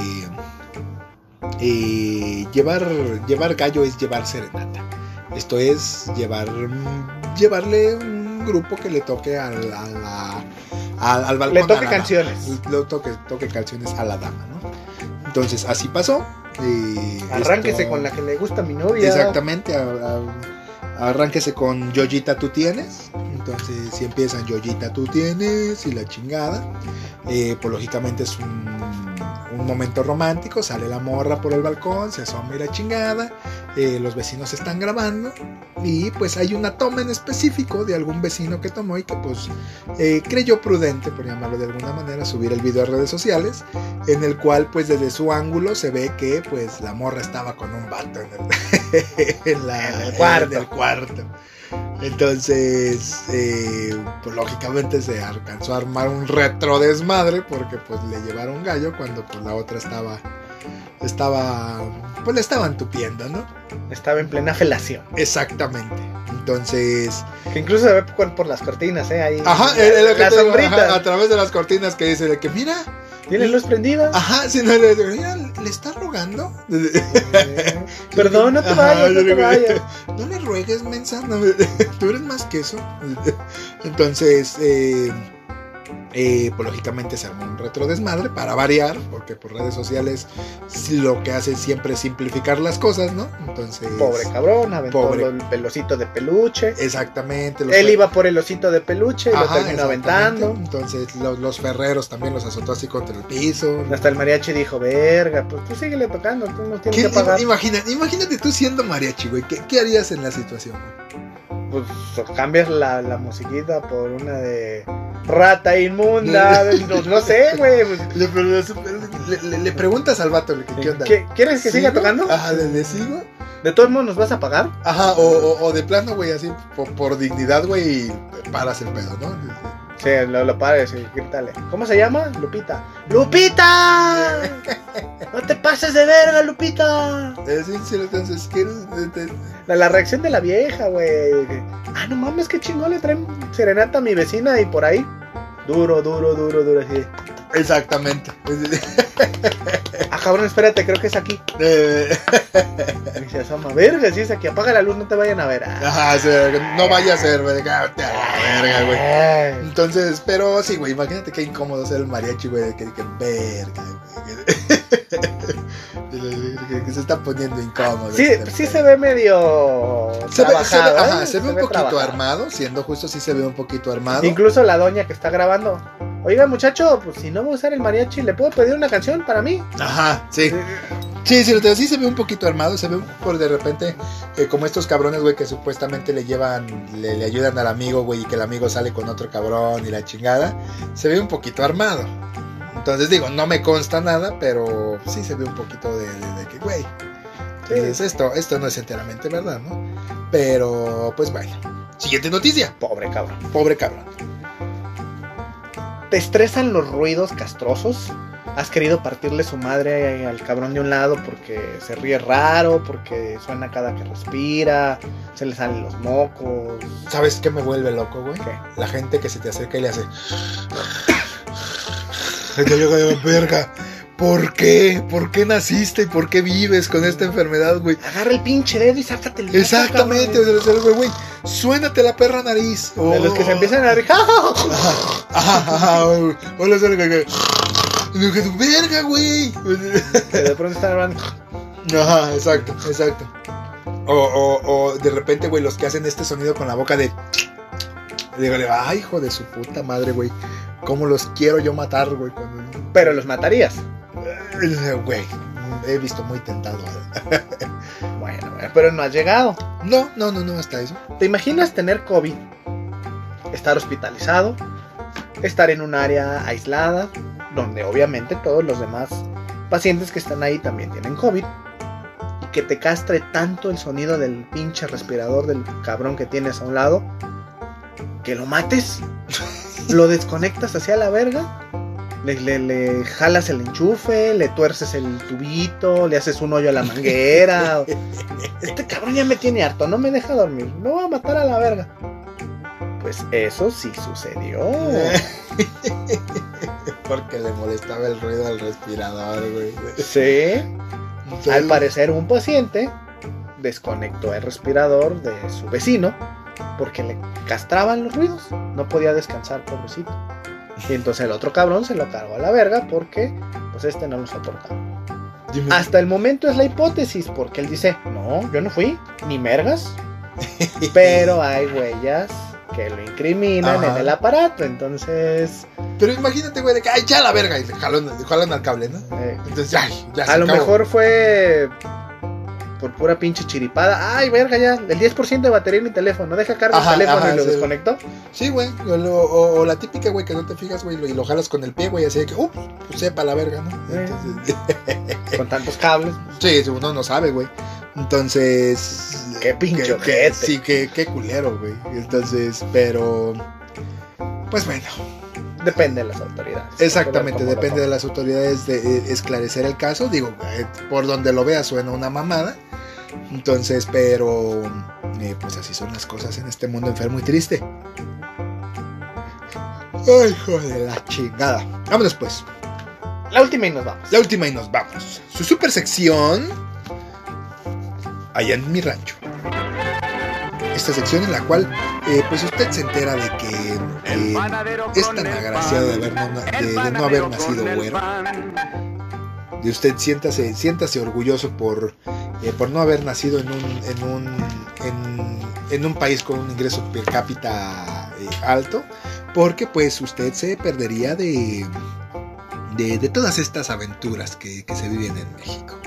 eh, llevar, llevar gallo es llevar serenata. Esto es llevar llevarle un grupo que le toque al, a la- al, al balcón. Le toque la canciones. Le toque, toque canciones a la dama, ¿no? Entonces, así pasó. eh, Arránquese esto- con la que le gusta a mi novia. Exactamente, a- a- arránquese con Yoyita tú tienes. Entonces, si empiezan Yoyita tú tienes y la chingada, eh, pues lógicamente es un, un momento romántico. Sale la morra por el balcón, se asoma y la chingada. eh, los vecinos están grabando y pues hay una toma en específico de algún vecino que tomó y que pues eh, creyó prudente, por llamarlo de alguna manera, subir el video a redes sociales en el cual pues desde su ángulo se ve que pues la morra estaba con un vato en el, en la- En el cuarto. en el cuarto. Entonces, eh, pues lógicamente se alcanzó a armar un retro desmadre porque pues le llevaron gallo cuando pues la otra estaba, estaba, pues le estaban tupiendo, ¿no? Estaba en plena felación. Exactamente. Entonces, Que incluso se ve por, por las cortinas, ¿eh? Ahí. ajá, es lo que la te ajá, a través de las cortinas que dice de que mira, ¿Tiene luz prendida? ajá, si no le le está rogando. Perdón, no te no vayas. No le ruegues, mensa. no, tú eres más que eso. Entonces, eh, eh, pues lógicamente se armó un retro desmadre para variar, porque por redes sociales lo que hace siempre es simplificar las cosas, ¿no? Entonces, Pobre cabrón, aventó Pobre. el pelocito de peluche. exactamente. Él iba por el osito de peluche y lo terminó aventando. Entonces, los, los ferreros también los azotó así contra el piso. Hasta el mariachi dijo, verga, pues tú síguele tocando, tú no tienes ¿Qué- que pagar. imagina- imagínate tú siendo mariachi, güey. ¿Qué, qué harías en la situación, güey? Pues cambias la, la musiquita por una de rata inmunda, no, no sé, güey. pues, Le, le- preguntas al vato qué onda. ¿qué- ¿Quieres que siga tocando? Ajá, ¿le, le sigo? ¿De todos modos nos vas a pagar? Ajá, o, o- o de plano, güey, así, por, por dignidad, güey, paras el pedo, ¿no? Sí, lo, lo pares y grítale. ¿Cómo se llama? Lupita. ¡Lupita! ¡No te pases de verga, Lupita! Eh. Este, La, la reacción de la vieja, güey. Ah, no mames, qué chingón le traen serenata a mi vecina y por ahí. Duro, duro, duro, duro, así. Exactamente. Ah, cabrón, espérate, creo que es aquí. Eh, Y se asoma, verga, si es aquí, apaga la luz, no te vayan a ver. Ah, Ajá, sí, no vaya a ser, güey, cállate a la verga, güey. Entonces, pero sí, güey, imagínate qué incómodo ser el mariachi, güey, que, que verga, güey. que, se está poniendo incómodo. Sí, este sí se ve medio Se ve, se ve- trabajado, ajá, ¿eh? se ve un poquito trabajado. armado, siendo justo, sí se ve un poquito armado. Incluso la doña que está grabando. Oiga, muchacho, pues si no voy a usar el mariachi, ¿le puedo pedir una canción para mí? Ajá, sí. Sí, sí, pero sí se ve un poquito armado, se ve por de repente eh, como estos cabrones, güey, que supuestamente le llevan, le, le ayudan al amigo, güey, y que el amigo sale con otro cabrón y la chingada. Se ve un poquito armado. Entonces digo, no me consta nada, pero sí se ve un poquito de, de- de que, güey. Entonces esto, esto no es enteramente verdad, ¿no? Pero, pues vaya. Siguiente noticia. Pobre cabrón. Pobre cabrón. ¿Te estresan los ruidos castrosos? ¿Has querido partirle su madre al cabrón de un lado porque se ríe raro, porque suena cada que respira, se le salen los mocos? ¿Sabes qué me vuelve loco, güey? ¿Qué? La gente que se te acerca y le hace. Gente, yo digo, verga. ¿Por qué? ¿Por qué naciste y por qué vives con esta enfermedad, güey? Agarra el pinche dedo y sácate el Exactamente, o güey, güey. Suénate la perra nariz. De los que se Oh. empiezan a reír. Ajá, ajá, ajá, güey. Hola, güey. Verga, güey. que de pronto están hablando. Ajá, exacto, exacto. O, o, o de repente, güey, los que hacen este sonido con la boca de. Dígale, ay, hijo de su puta madre, güey. ¿Cómo los quiero yo matar, güey? Cuando... Pero los matarías. Eh, Güey, he visto muy tentado. Bueno, güey, pero no has llegado. No, no, no, no, hasta eso. ¿Te imaginas tener COVID? Estar hospitalizado, estar en un área aislada, donde obviamente todos los demás pacientes que están ahí también tienen COVID, y que te castre tanto el sonido del pinche respirador del cabrón que tienes a un lado, que lo mates, lo desconectas hacia la verga. Le, le- le jalas el enchufe, le tuerces el tubito, le haces un hoyo a la manguera. Este cabrón ya me tiene harto, no me deja dormir. Me voy a matar a la verga. Pues eso sí sucedió. Porque le molestaba el ruido al respirador, güey. Sí. Al parecer un paciente desconectó el respirador de su vecino porque le castraban los ruidos. No podía descansar, pobrecito. Y entonces el otro cabrón se lo cargó a la verga porque pues este no lo soportaba. dime- Hasta el momento es la hipótesis, porque él dice, no, yo no fui, ni mergas. Pero hay huellas que lo incriminan Ajá. en el aparato, entonces... Pero imagínate, güey, de que, ay, ya la verga. Y le jalan, le jalan al cable, ¿no? eh, Entonces, ay, ya se a lo acabó. mejor fue por pura pinche chiripada. Ay, verga, ya, el 10% de batería en mi teléfono. Deja cargar el teléfono ajá, y lo sí. desconectó. Sí, güey. O, lo- o- o la típica, güey, que no te fijas, güey, y lo jalas con el pie, güey, así de que, uh, pues sepa la verga, ¿no? Eh. Entonces, Con tantos cables. sí, uno no sabe, güey. Entonces. Qué pinche que-. Sí, qué, qué culero, güey. Entonces, pero. Pues bueno, Depende de las autoridades. exactamente, depende de las autoridades de eh, esclarecer el caso. Digo, eh, por donde lo veas suena una mamada. Entonces, pero. eh, pues así son las cosas en este mundo enfermo y triste. Ay, hijo de la chingada. Vámonos pues. La última y nos vamos. La última y nos vamos. Su super sección. Allá en mi rancho. Esta sección en la cual, eh, pues usted se entera de que eh, es tan agraciado de, haber no, de- de no haber nacido güero. De usted siéntase, siéntase orgulloso por, eh, por no haber nacido en un, en un, en, en un país con un ingreso per cápita eh, alto. Porque pues usted se perdería de, de, de todas estas aventuras que, que se viven en México.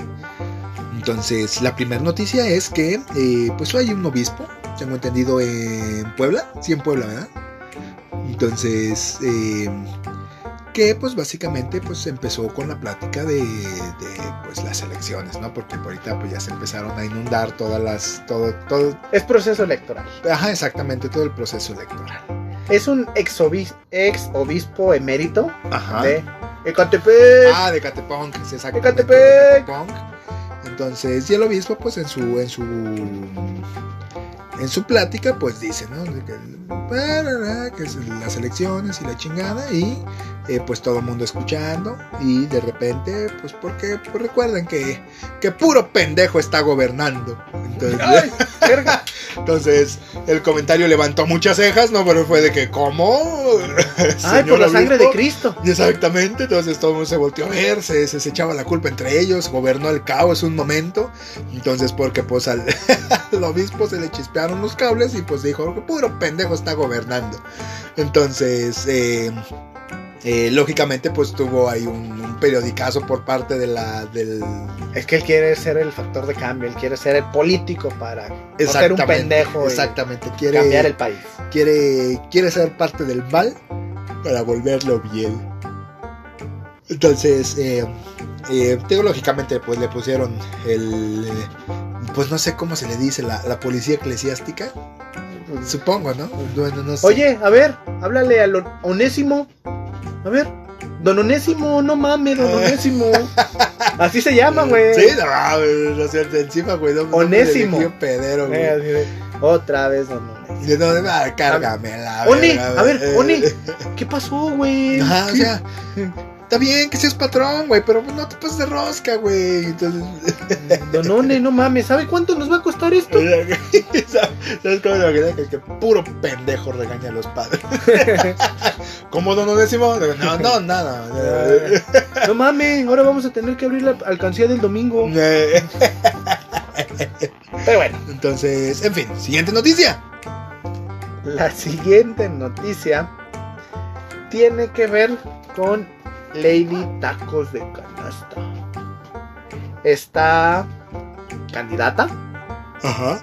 Entonces, la primera noticia es que eh, pues hay un obispo, tengo entendido, en Puebla. Sí, en Puebla, ¿verdad? Entonces, eh, que pues básicamente pues empezó con la plática de, de, pues las elecciones, ¿no? Porque ahorita pues ya se empezaron a inundar todas las, todo, todo, Es proceso electoral. ajá, exactamente, todo el proceso electoral. Es un ex, obis- ex obispo emérito Ajá. de Ecatepec. Ah, de Catepunk, sí, exactamente. Ecatepec. de. Entonces, y el obispo, pues en su, en su, en su plática, pues dice, ¿no? Que, las elecciones y la chingada, y eh, pues todo el mundo escuchando, y de repente, pues porque pues recuerden que, que puro pendejo está gobernando. Entonces, Ay, verga. entonces, el comentario levantó muchas cejas, ¿no? Pero fue de que, ¿cómo? Ay, por la sangre de. Cristo. Exactamente, entonces todo el mundo se volteó a ver, se, se, se echaba la culpa entre ellos, gobernó el caos un momento, entonces porque pues al, al obispo se le chispearon los cables y pues dijo que puro pendejo está gobernando. Entonces, eh, eh, lógicamente pues tuvo ahí un, un periodicazo por parte de la, del... Es que él quiere ser el factor de cambio, él quiere ser el político para no ser un pendejo Exactamente, quiere, cambiar el país. quiere, quiere ser parte del mal para volverlo bien. Entonces, eh, eh, teológicamente, pues le pusieron el, eh, pues no sé cómo se le dice, la, la policía eclesiástica, supongo, ¿no? No. Oye, a ver, háblale al Onésimo. A ver, don Onésimo, no mames, don Ah. Onésimo. Así se llama, güey. Sí, no, no sé, encima, güey. No, Onésimo. No, pedero, güey. Eh, Otra vez, don Onésimo. Yo, no, ah, cárgame la Oni, a ver, eh. Oni, ¿qué pasó, güey? Ajá, o sea, está bien que seas patrón, güey, pero no te pases de rosca, güey. Entonces, Don One, no mames, ¿sabe cuánto nos va a costar esto? ¿sabes cómo me imagino? que, que puro pendejo regaña a los padres? ¿Cómo don Onésimo? No, no, nada. No mames, ahora vamos a tener que abrir la alcancía del domingo. Pero bueno, Entonces, en fin, siguiente noticia. la siguiente noticia tiene que ver con Lady Tacos de Canasta. Esta candidata Ajá.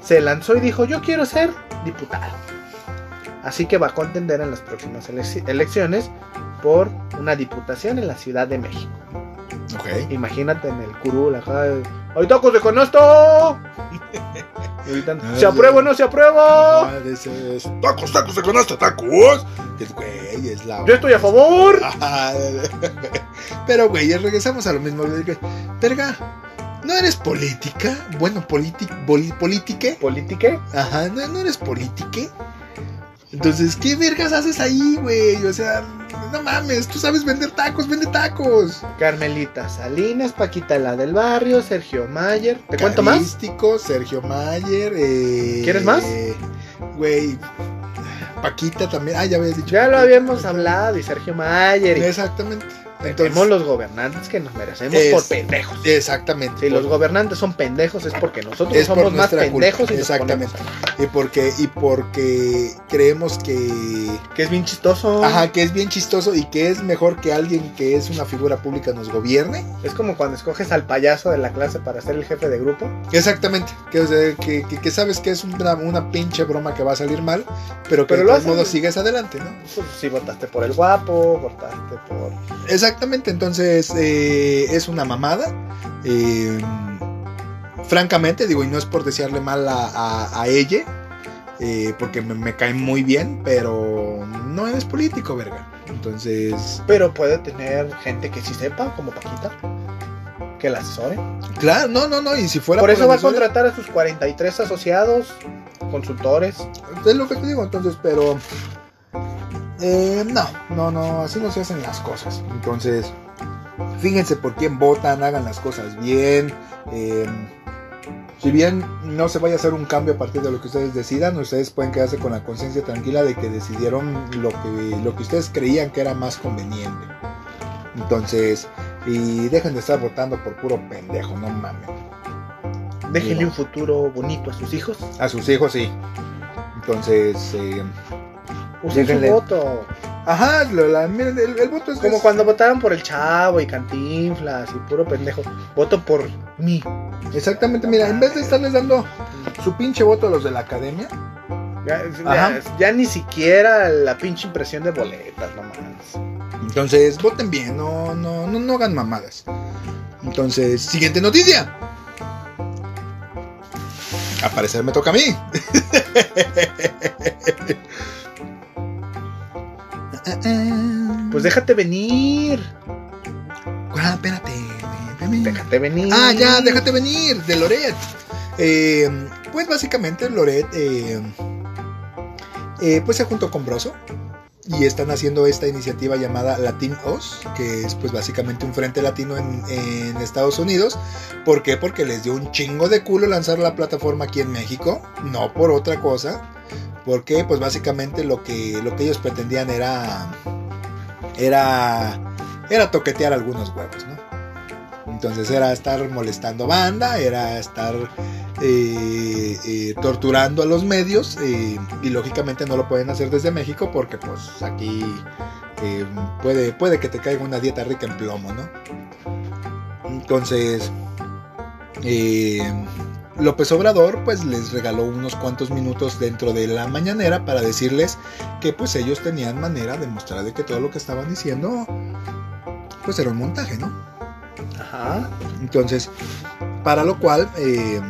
se lanzó y dijo, yo quiero ser diputada. Así que va a contender en las próximas elec- elecciones por una diputación en la Ciudad de México. Ok. Imagínate en el curul acá. ¡Hay tacos de canasto! Y ahorita, ¿Se aprueba o no se aprueba? Esos, Tacos, tacos de canasta, tacos. Que, Güey, es la. Yo estoy a favor. Pero, güey, regresamos a lo mismo. Verga, ¿no eres política? Bueno, política. ¿Polítique? ¿Politique? Ajá, ¿no, no eres politique? Entonces, ¿qué vergas haces ahí, güey? O sea, no mames, tú sabes vender tacos, vende tacos. Carmelita Salinas, Paquita la del barrio, Sergio Mayer. ¿Te cuento más? Sergio Mayer. Eh, ¿Quieres más? Güey, Paquita también. Ah, ya habías dicho. Ya lo Paquita. habíamos hablado y Sergio Mayer. Y Exactamente. Tenemos los gobernantes que nos merecemos Es- por pendejos. Exactamente. Si los gobernantes son pendejos es porque nosotros Es por somos más pendejos y exactamente. y porque y porque creemos que Que es bien chistoso. ajá que es bien chistoso y que es mejor que alguien que es una figura pública nos gobierne Es como cuando escoges al payaso de la clase para ser el jefe de grupo. exactamente que, o sea, que, que- que sabes que es una, una pinche broma que va a salir mal pero que Pero de todos modos sigues adelante no Pues si votaste por el guapo, votaste por. Exactamente entonces eh, es una mamada eh, francamente digo y no es por desearle mal a, a- a ella eh, porque me, me cae muy bien pero no eres político verga entonces Pero puede tener gente que sí sepa, como Paquita, que la asesore. Claro, no, no, no, y si fuera Por eso va a contratar a sus 43 asociados, consultores. Es lo que te digo, entonces, pero. Eh, no, no, no, así no se hacen las cosas. Entonces, fíjense por quién votan, hagan las cosas bien. eh, si bien no se vaya a hacer un cambio a partir de lo que ustedes decidan, ustedes pueden quedarse con la conciencia tranquila de que decidieron lo que, lo que ustedes creían que era más conveniente. Entonces, y dejen de estar votando por puro pendejo, no mames. Déjenle un futuro bonito a sus hijos. A sus hijos, sí. Entonces, eh, Usen Déjenle. su voto. ajá, lo- la- miren, el, el voto es Como es- cuando votaron por el chavo y cantinflas y puro pendejo. Voto por mí. Exactamente, mira, en vez de estarles dando su pinche voto a los de la academia, Ya, ya- ya ni siquiera la pinche impresión de boletas, no mames. Entonces, voten bien, no, no, no, no hagan mamadas. Entonces, siguiente noticia. Al parecer me toca a mí. Pues déjate venir. Ah, espérate. Déjate venir. Ah, ya, déjate venir, de Loret. Eh, pues básicamente Loret eh, eh, pues se juntó con Broso y están haciendo esta iniciativa llamada Latin Os, que es pues básicamente un frente latino en, en Estados Unidos. ¿Por qué? Porque les dio un chingo de culo lanzar la plataforma aquí en México, no por otra cosa. Porque pues básicamente lo que, lo que ellos pretendían era era era toquetear algunos huevos, ¿no? Entonces era estar molestando banda, era estar eh, eh, torturando a los medios y lógicamente no lo pueden hacer desde México porque pues aquí eh, puede, puede que te caiga una dieta rica en plomo, ¿no? Entonces López Obrador pues les regaló unos cuantos minutos dentro de la mañanera para decirles que pues ellos tenían manera de mostrar que todo lo que estaban diciendo pues era un montaje, ¿no? Ajá. Entonces, para lo cual eh,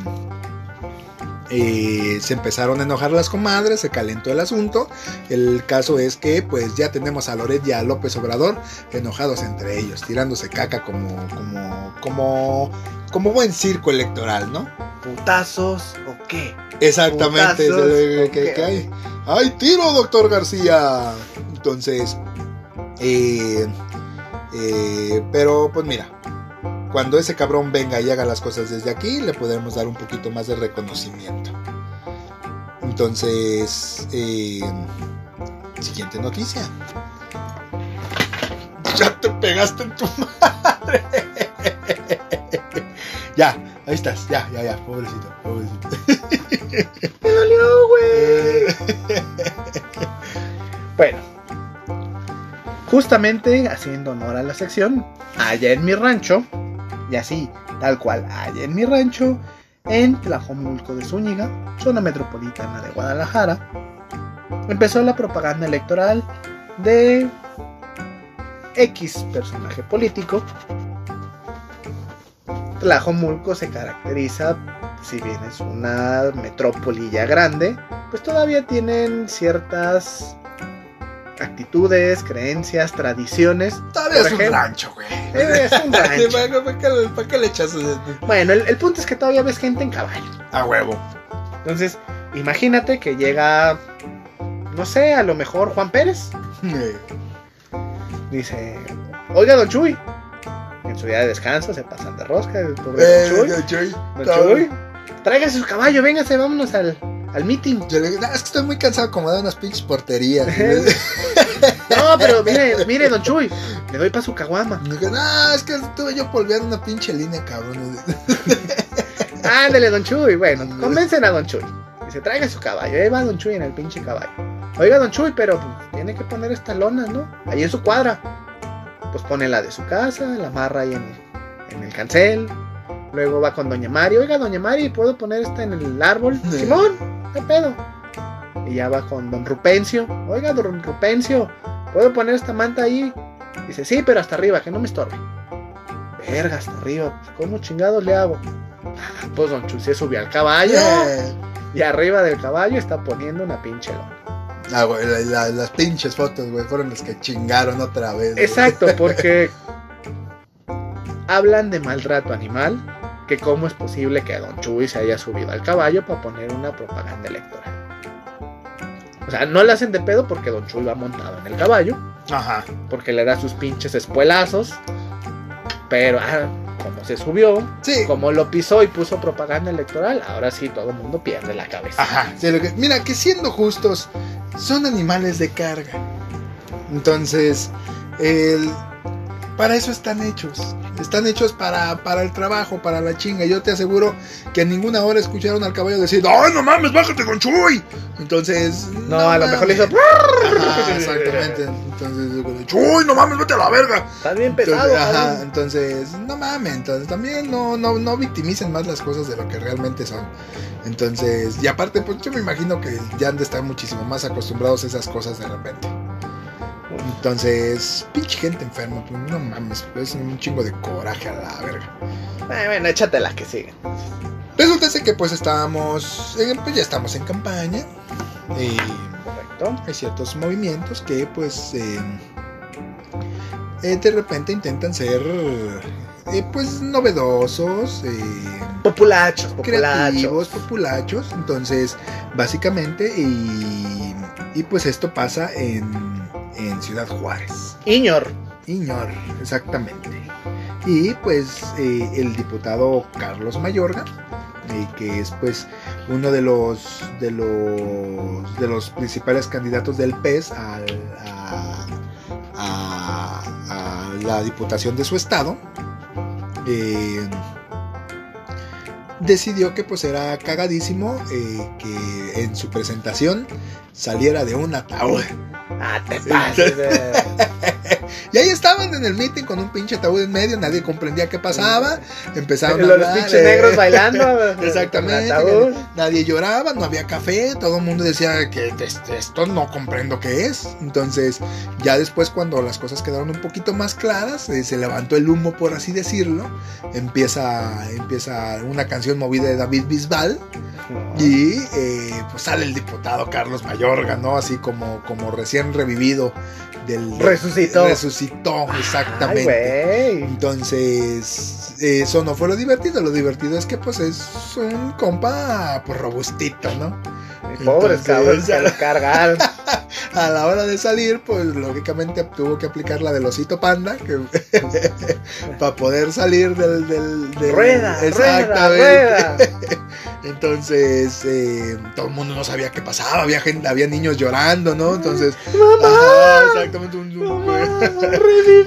eh, se empezaron a enojar las comadres, se calentó el asunto. El caso es que pues ya tenemos a Loret y a López Obrador enojados entre ellos, tirándose caca como, como, como, como buen circo electoral, ¿no? ¿Putazos o qué? Exactamente. Putazos, es el- que- ok. que hay. ¡Ay, tiro, doctor García! Entonces, eh, eh, pero pues mira, cuando ese cabrón venga y haga las cosas desde aquí, le podremos dar un poquito más de reconocimiento. Entonces, eh, siguiente noticia. Ya te pegaste en tu madre. ya, ahí estás, ya, ya, ya, pobrecito, pobrecito. Me dolió, güey. bueno. Justamente haciendo honor a la sección, allá en mi rancho, y así, tal cual, allá en mi rancho, en Tlajomulco de Zúñiga, zona metropolitana de Guadalajara, empezó la propaganda electoral de X personaje político. Tlajomulco se caracteriza, si bien es una metrópoli ya grande, pues todavía tienen ciertas actitudes, creencias, tradiciones. Todavía es un rancho, güey. Eh, es un rancho. ¿Para, qué, le- echas Bueno, el, el punto es que todavía ves gente en caballo. a huevo? Entonces, imagínate que llega, no sé, a lo mejor Juan Pérez. Dice, oiga, don Chuy. En su día de descanso se pasan de rosca, el pobre eh, don Chuy. don Chuy, Don Chuy, tráigase su caballo, véngase, vámonos al, al meeting. Yo le "No, es que estoy muy cansado como de unas pinches porterías. No, pero mire, mire, don Chuy, le doy para su caguama. No, es que estuve yo polveando una pinche línea, cabrón. Ándale, don Chuy. Bueno, convencen a don Chuy. Dice, traiga su caballo. Ahí va don Chuy en el pinche caballo. Oiga, don Chuy, pero pues, tiene que poner esta lona, ¿no? Ahí en su cuadra. Pues pone la de su casa, la amarra ahí en, en el cancel. Luego va con doña Mari. Oiga, doña Mari, ¿puedo poner esta en el árbol? Simón, ¿qué pedo? Y ya va con don Rupencio. Oiga, don Rupencio, ¿puedo poner esta manta ahí? Dice, sí, pero hasta arriba, que no me estorbe. Verga, hasta arriba. ¿Cómo chingados le hago? Ah, Pues don Chuy se subió al caballo. Eh, Y arriba del caballo está poniendo una pinche lona. Ah, güey, la- la- las pinches fotos, güey, fueron las que chingaron otra vez. güey. Exacto, porque hablan de maltrato animal, que cómo es posible que Don Chuy se haya subido al caballo para poner una propaganda electoral. O sea, no le hacen de pedo porque Don Chuy va montado en el caballo, Ajá. porque le da sus pinches espuelazos, pero ah, como se subió, Sí. como lo pisó y puso propaganda electoral, ahora sí todo el mundo pierde la cabeza. Ajá. sí, lo que- mira, que siendo justos, son animales de carga. Entonces, el- para eso están hechos. Están hechos para, para el trabajo, para la chinga. Yo te aseguro que en ninguna hora escucharon al caballo decir, ¡ay, no mames, bájate con Chuy! Entonces. No, a lo mejor le hizo. Ajá, exactamente. Entonces, Chuy, no mames, vete a la verga. Estás bien Entonces, pesado. ajá, cabrón. entonces, no mames, entonces también no, no, no victimicen más las cosas de lo que realmente son. Entonces, y aparte, pues yo me imagino que ya han de estar muchísimo más acostumbrados a esas cosas de repente. Entonces, pinche gente enferma, pues no mames, es un chingo de coraje a la verga. Eh, bueno, échate las que siguen. Resulta ser que pues estábamos, pues ya estamos en campaña y Correcto. hay ciertos movimientos que pues eh, eh, de repente intentan ser pues novedosos, Populachos, populachos. creativos, populachos. Entonces, básicamente, y, y pues esto pasa en, en Ciudad Juárez. Iñor. Iñor, exactamente. Y pues eh, el diputado Carlos Mayorga, eh, que es pues uno de los de los de los principales candidatos del PES al- a, a- a la diputación de su estado, eh, decidió que pues era cagadísimo que en su presentación saliera de un ataúd. Ah, te pases. Y ahí estaban en el meeting con un pinche ataúd en medio, nadie comprendía qué pasaba. Empezaron a Los hablar. pinches eh, negros bailando. Exactamente. Nadie lloraba, no había café, todo el mundo decía que es- esto no comprendo qué es. Entonces, ya después cuando las cosas quedaron un poquito más claras, eh, se levantó el humo, por así decirlo. Empieza, empieza una canción movida de David Bisbal. Y eh, pues sale el diputado Carlos Mayorga, ¿no? Así como, como recién revivido del... Resucitó. Resucitó, exactamente. Entonces, eso no fue lo divertido. Lo divertido es que, pues, es un compa, pues, robustito, ¿no? Pobres cabrones, se lo cargaron. A la hora de salir, pues, lógicamente tuvo que aplicar la del osito panda, que para poder salir del. del, del- Rueda, Exactamente. rueda. Entonces, eh, todo el mundo no sabía qué pasaba. Había gente, había niños llorando, ¿no? Entonces, ajá, exactamente. Un, un-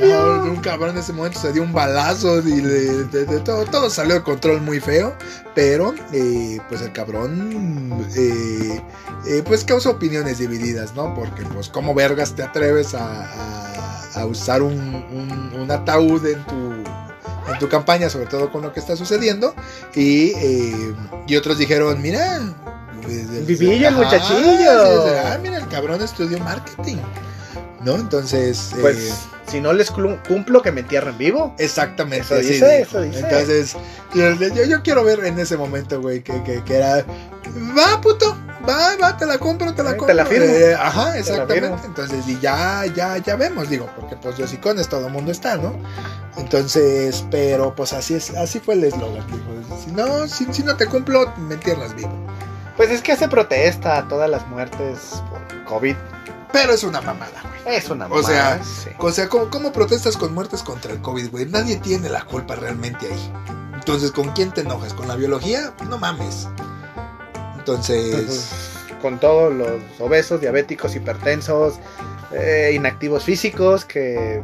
Ajá, un cabrón en ese momento se dio un balazo y le- de- de todo, todo salió de control muy feo. Pero, eh, pues el cabrón, eh, pues causa opiniones divididas, ¿no? Porque, pues, ¿cómo vergas te atreves a, a- a usar un, un- un ataúd en tu, en tu campaña, sobre todo con lo que está sucediendo? Y, eh, y otros dijeron, mira. eh, Vivillo muchachillo. ah, mira, el cabrón estudió marketing. ¿No? Entonces. eh, Pues, si no les cumplo, que me entierren vivo. Exactamente. Eso dice, dijo. eso dice. Entonces, yo, yo- yo quiero ver en ese momento, güey, que, que, que era. Va, puto. Va, va, te la compro, te la Eh, te compro. la firmo. Eh, ajá, exactamente. firmo. Entonces, y ya, ya, ya vemos, digo, porque pues Yosicones todo el mundo está, ¿no? Entonces, pero pues así es, así fue el eslogan, dijo. Si no, si, si no te cumplo, me entierras vivo. Pues es que hace protesta a todas las muertes por COVID. Pero es una mamada, güey. Es una O sea, mamada, sí. O sea, ¿cómo, cómo protestas con muertes contra el COVID, güey? Nadie tiene la culpa realmente ahí. Entonces, ¿con quién te enojas? ¿Con la biología? No mames. Entonces, con todos los obesos, diabéticos, hipertensos, eh, inactivos físicos, que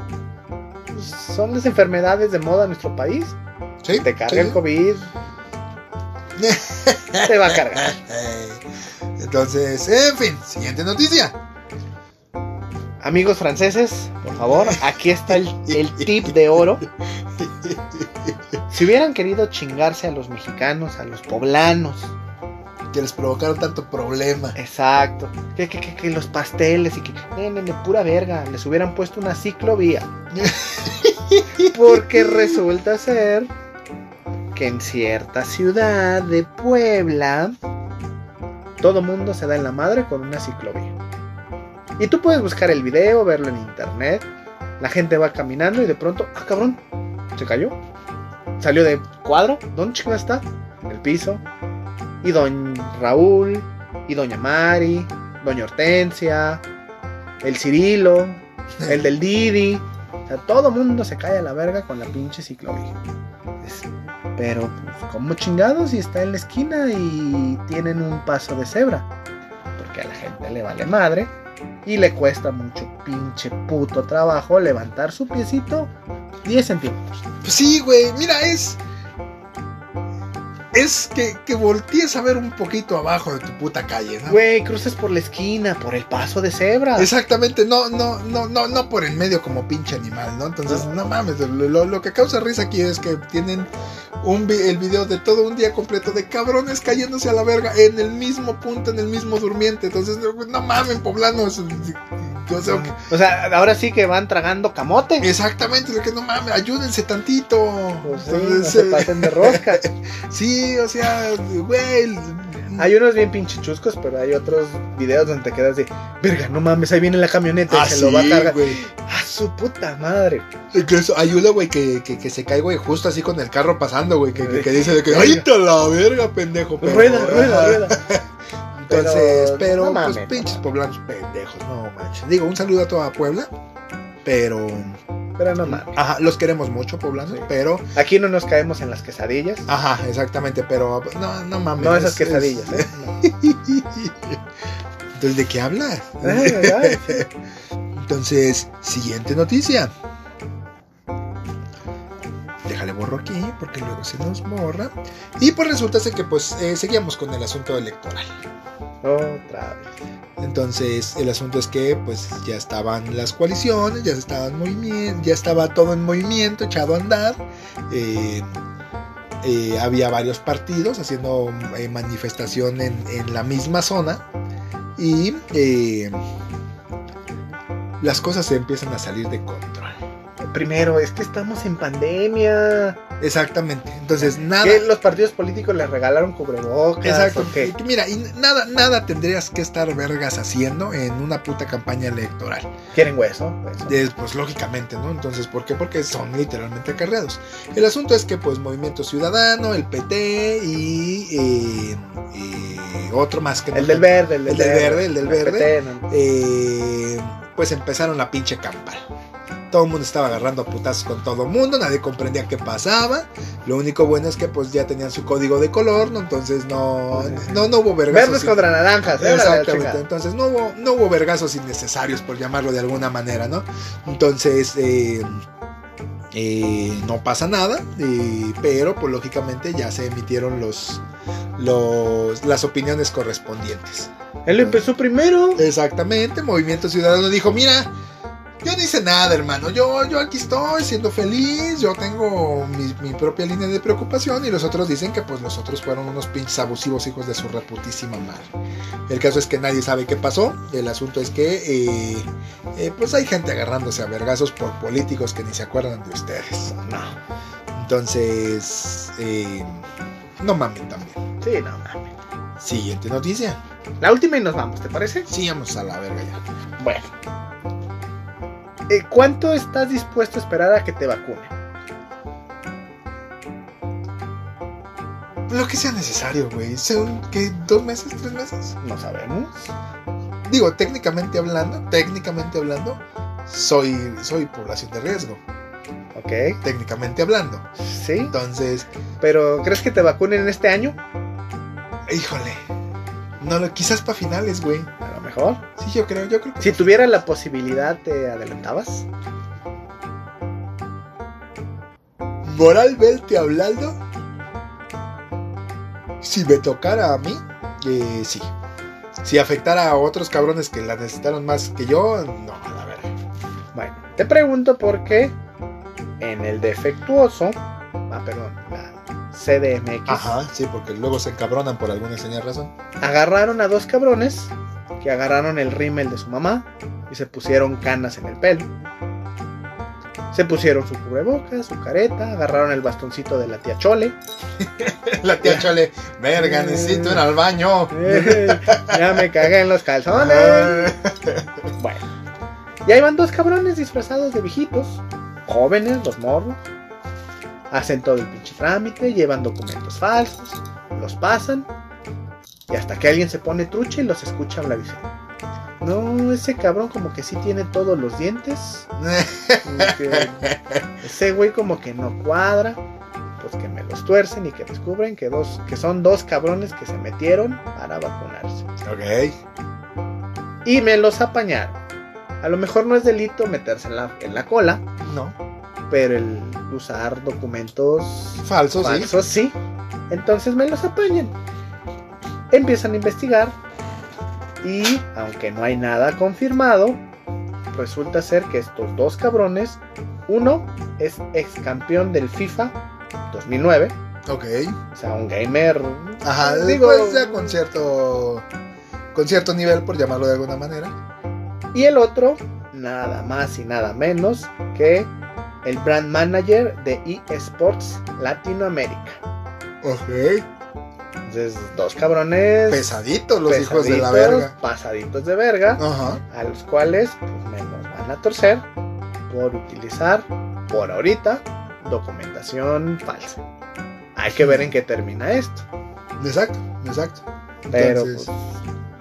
son las enfermedades de moda en nuestro país. sí. Te carga sí. el COVID, te va a cargar. Entonces, en fin, siguiente noticia. Amigos franceses, por favor, aquí está el, el tip de oro. Si hubieran querido chingarse a los mexicanos, a los poblanos, Que les provocaron tanto problema. exacto, que, que, que, que los pasteles y que, ne, ne, ne, pura verga, les hubieran puesto una ciclovía. Porque resulta ser que en cierta ciudad de Puebla, todo mundo se da en la madre con una ciclovía. Y tú puedes buscar el video, verlo en internet. La gente va caminando y de pronto, ah, cabrón, se cayó. Salió de cuadro. ¿Dónde chica está? En el piso. Y don Raúl, y doña Mari, doña Hortensia, el Cirilo, el del Didi. O sea, todo mundo se cae a la verga con la pinche ciclovía. Pero, pues, como chingados si está en la esquina y tienen un paso de cebra? Porque a la gente le vale madre y le cuesta mucho pinche puto trabajo levantar su piecito 10 centímetros. Pues sí, güey, mira, es. Es que, que voltees a ver un poquito abajo de tu puta calle, ¿no? Güey, cruces por la esquina, por el paso de cebra. Exactamente, no, no, no, no, no por en medio como pinche animal, ¿no? Entonces, no mames, lo, que causa risa aquí es que tienen un vi- el video de todo un día completo de cabrones cayéndose a la verga en el mismo punto, en el mismo durmiente. Entonces, no, mames, poblanos. O sea, que- O sea, ahora sí que van tragando camote. exactamente, de que no mames, ayúdense tantito. Pues sí, Entonces, no se pasen de rosca. sí, o sea, güey. Hay unos bien pinchichuscos, pero hay otros videos donde te quedas de, verga, no mames, ahí viene la camioneta Ah, y se lo va a cargar. güey. ¡A su puta madre! Incluso ayuda, güey, que, que, que se cae, güey, justo así con el carro pasando, güey, que, dice de que, ¡ay, te la verga, pendejo! pero- rueda, rueda, rueda. Entonces, Pero, pero, no pues pinches no. poblanos pendejos, no manches. Digo, un saludo a toda Puebla, pero. Pero no mames. Ajá, los queremos mucho, poblanos, Sí. pero. Aquí no nos caemos en las quesadillas. Ajá, exactamente, pero. No, no mames. No esas es- quesadillas, es- ¿eh? Entonces, ¿de qué hablas? Entonces, siguiente noticia. Déjale borro aquí porque luego se nos borra. Y pues resulta que pues eh, seguíamos con el asunto electoral. Otra vez. Entonces el asunto es que pues ya estaban las coaliciones, ya estaban ya estaba todo en movimiento, echado a andar. Eh, eh, había varios partidos haciendo manifestación en, en la misma zona y las cosas se empiezan a salir de control. Primero, es que estamos en pandemia. Exactamente. Entonces nada. ¿Qué los partidos políticos les regalaron cubrebocas? Exacto. qué? Mira, y nada, nada tendrías que estar vergas haciendo en una puta campaña electoral. ¿Quieren hueso? Hueso. Pues lógicamente, ¿no? Entonces, ¿por qué? Porque son literalmente acarreados. El asunto es que, pues, Movimiento Ciudadano, el PT y eh, eh, otro más que no- El del verde, el del, El del verde, el del verde. PT, no. eh, pues empezaron la pinche campal. Todo el mundo estaba agarrando a putazos con todo el mundo, nadie comprendía qué pasaba. Lo único bueno es que pues ya tenían su código de color, ¿no? Entonces no, no, no hubo vergazos. Verdes contra naranjas. ¿eh? Exactamente, entonces no hubo, no hubo vergazos innecesarios, por llamarlo de alguna manera, ¿no? Entonces, eh, eh, no pasa nada, eh, pero pues lógicamente ya se emitieron los, los, las opiniones correspondientes. Él empezó primero. Exactamente, Movimiento Ciudadano dijo, mira, yo no hice nada, hermano, yo, yo aquí estoy siendo feliz, yo tengo mi, mi propia línea de preocupación y los otros dicen que pues los otros fueron unos pinches abusivos hijos de su reputísima madre. El caso es que nadie sabe qué pasó, el asunto es que eh, eh, pues hay gente agarrándose a vergazos por políticos que ni se acuerdan de ustedes. No. Entonces, eh, no mamen también. Sí, no mames. Siguiente noticia. La última y nos vamos, ¿te parece? Sigamos a la verga ya. Bueno. Eh, ¿Cuánto estás dispuesto a esperar a que te vacunen? Lo que sea necesario, güey. ¿Son qué? ¿Dos meses? ¿Tres meses? No sabemos. Digo, técnicamente hablando, técnicamente hablando, soy, soy población de riesgo. Ok. Técnicamente hablando. Sí. Entonces, Pero ¿crees que te vacunen este año? híjole. No, lo- quizás para finales, güey. A lo mejor. Sí, yo creo, yo creo que. Si tuvieras la posibilidad, ¿te adelantabas? Moralmente hablando, si me tocara a mí, eh, sí. Si afectara a otros cabrones que la necesitaron más que yo, no, a la verdad. Bueno, te pregunto porque en el defectuoso, ah, perdón, la CDMX, Ajá, sí, porque luego se encabronan por alguna extraña razón. agarraron a dos cabrones que agarraron el rímel de su mamá y se pusieron canas en el pelo. Se pusieron su cubrebocas, su careta, agarraron el bastoncito de la tía Chole. La tía Chale, verga, necesito ir al baño. Eh, ya me cagué en los calzones. Bueno, y ahí van dos cabrones disfrazados de viejitos, jóvenes, los morros. Hacen todo el pinche trámite, llevan documentos falsos, los pasan. Y hasta que alguien se pone trucha y los escucha hablar y dice: No, ese cabrón como que sí tiene todos los dientes. ese güey como que no cuadra. Pues que me los tuercen y que descubren que, dos, que son dos cabrones que se metieron para vacunarse. ok. Y me los apañaron. A lo mejor no es delito meterse en la, en la cola, No. pero el usar documentos Falso, sí. falsos sí. Entonces me los apañan. Empiezan a investigar y aunque no hay nada confirmado, resulta ser que estos dos cabrones, uno es ex campeón del FIFA 2009, Ok. o sea, un gamer. Ajá, digo, pues ya con cierto, con cierto nivel, por llamarlo de alguna manera. y el otro, nada más y nada menos que el brand manager de eSports Latinoamérica. Ok. Entonces, dos cabrones Pesaditos los hijos de la verga. Pasaditos de verga. Ajá. a los cuales pues, me los van a torcer por utilizar, por ahorita, documentación falsa. Hay que ver en qué termina esto. Exacto, exacto. Pero Entonces,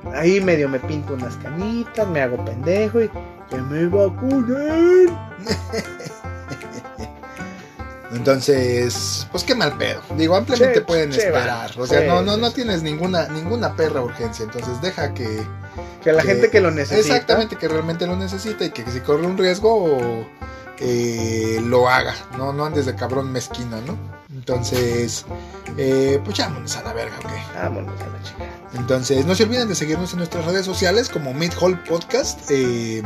pues, ahí medio me pinto unas canitas, me hago pendejo y que me vacunen. entonces, pues qué mal pedo. Digo, ampliamente Che, pueden che, esperar. O sea, no, no, no tienes ninguna, ninguna perra urgencia. Entonces deja que, Que la Que- gente que lo necesita. Exactamente, que realmente lo necesita y que si corre un riesgo eh, lo haga, no, no andes de cabrón mezquino, ¿no? Entonces, eh, pues vámonos a la verga, ok. Vámonos a la chica. Entonces, no se olviden de seguirnos en nuestras redes sociales como Mid Hall Podcast. eh,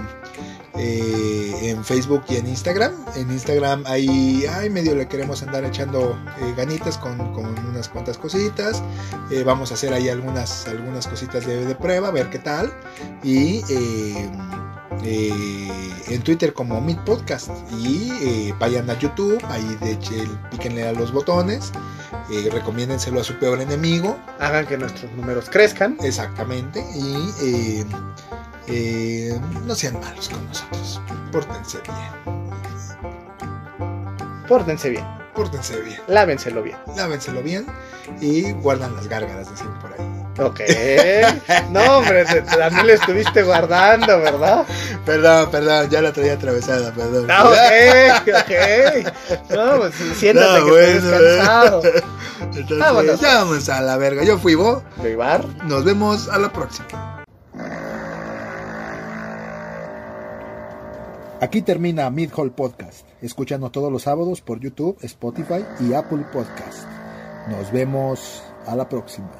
eh, en Facebook y en Instagram. En Instagram ahí, ay, medio le queremos andar echando eh, ganitas con, con unas cuantas cositas. Eh, vamos a hacer ahí algunas, algunas cositas de, de prueba, a ver qué tal. Y en Twitter como Mid Podcast. Y vayan a YouTube, ahí de hecho, píquenle a los botones. Eh, recomiéndenselo a su peor enemigo. Hagan que nuestros números crezcan. Exactamente. Y eh, eh, no sean malos con nosotros. Pórtense bien. Pórtense bien. Pórtense bien. Lávenselo bien. Lávenselo bien. Y guardan las gárgaras, decían por ahí. Ok. No, hombre, también lo estuviste guardando, ¿verdad? Perdón, perdón, ya la traía atravesada, perdón. Ah, ok, ok. No, pues siéntate No, que bueno. estés descansado. Entonces, Vámonos. ya vamos a la verga. Yo fui Bo. Rivar. Nos vemos a la próxima. Aquí termina MidHall Podcast. Escúchanos todos los sábados por YouTube, Spotify y Apple Podcast. Nos vemos a la próxima.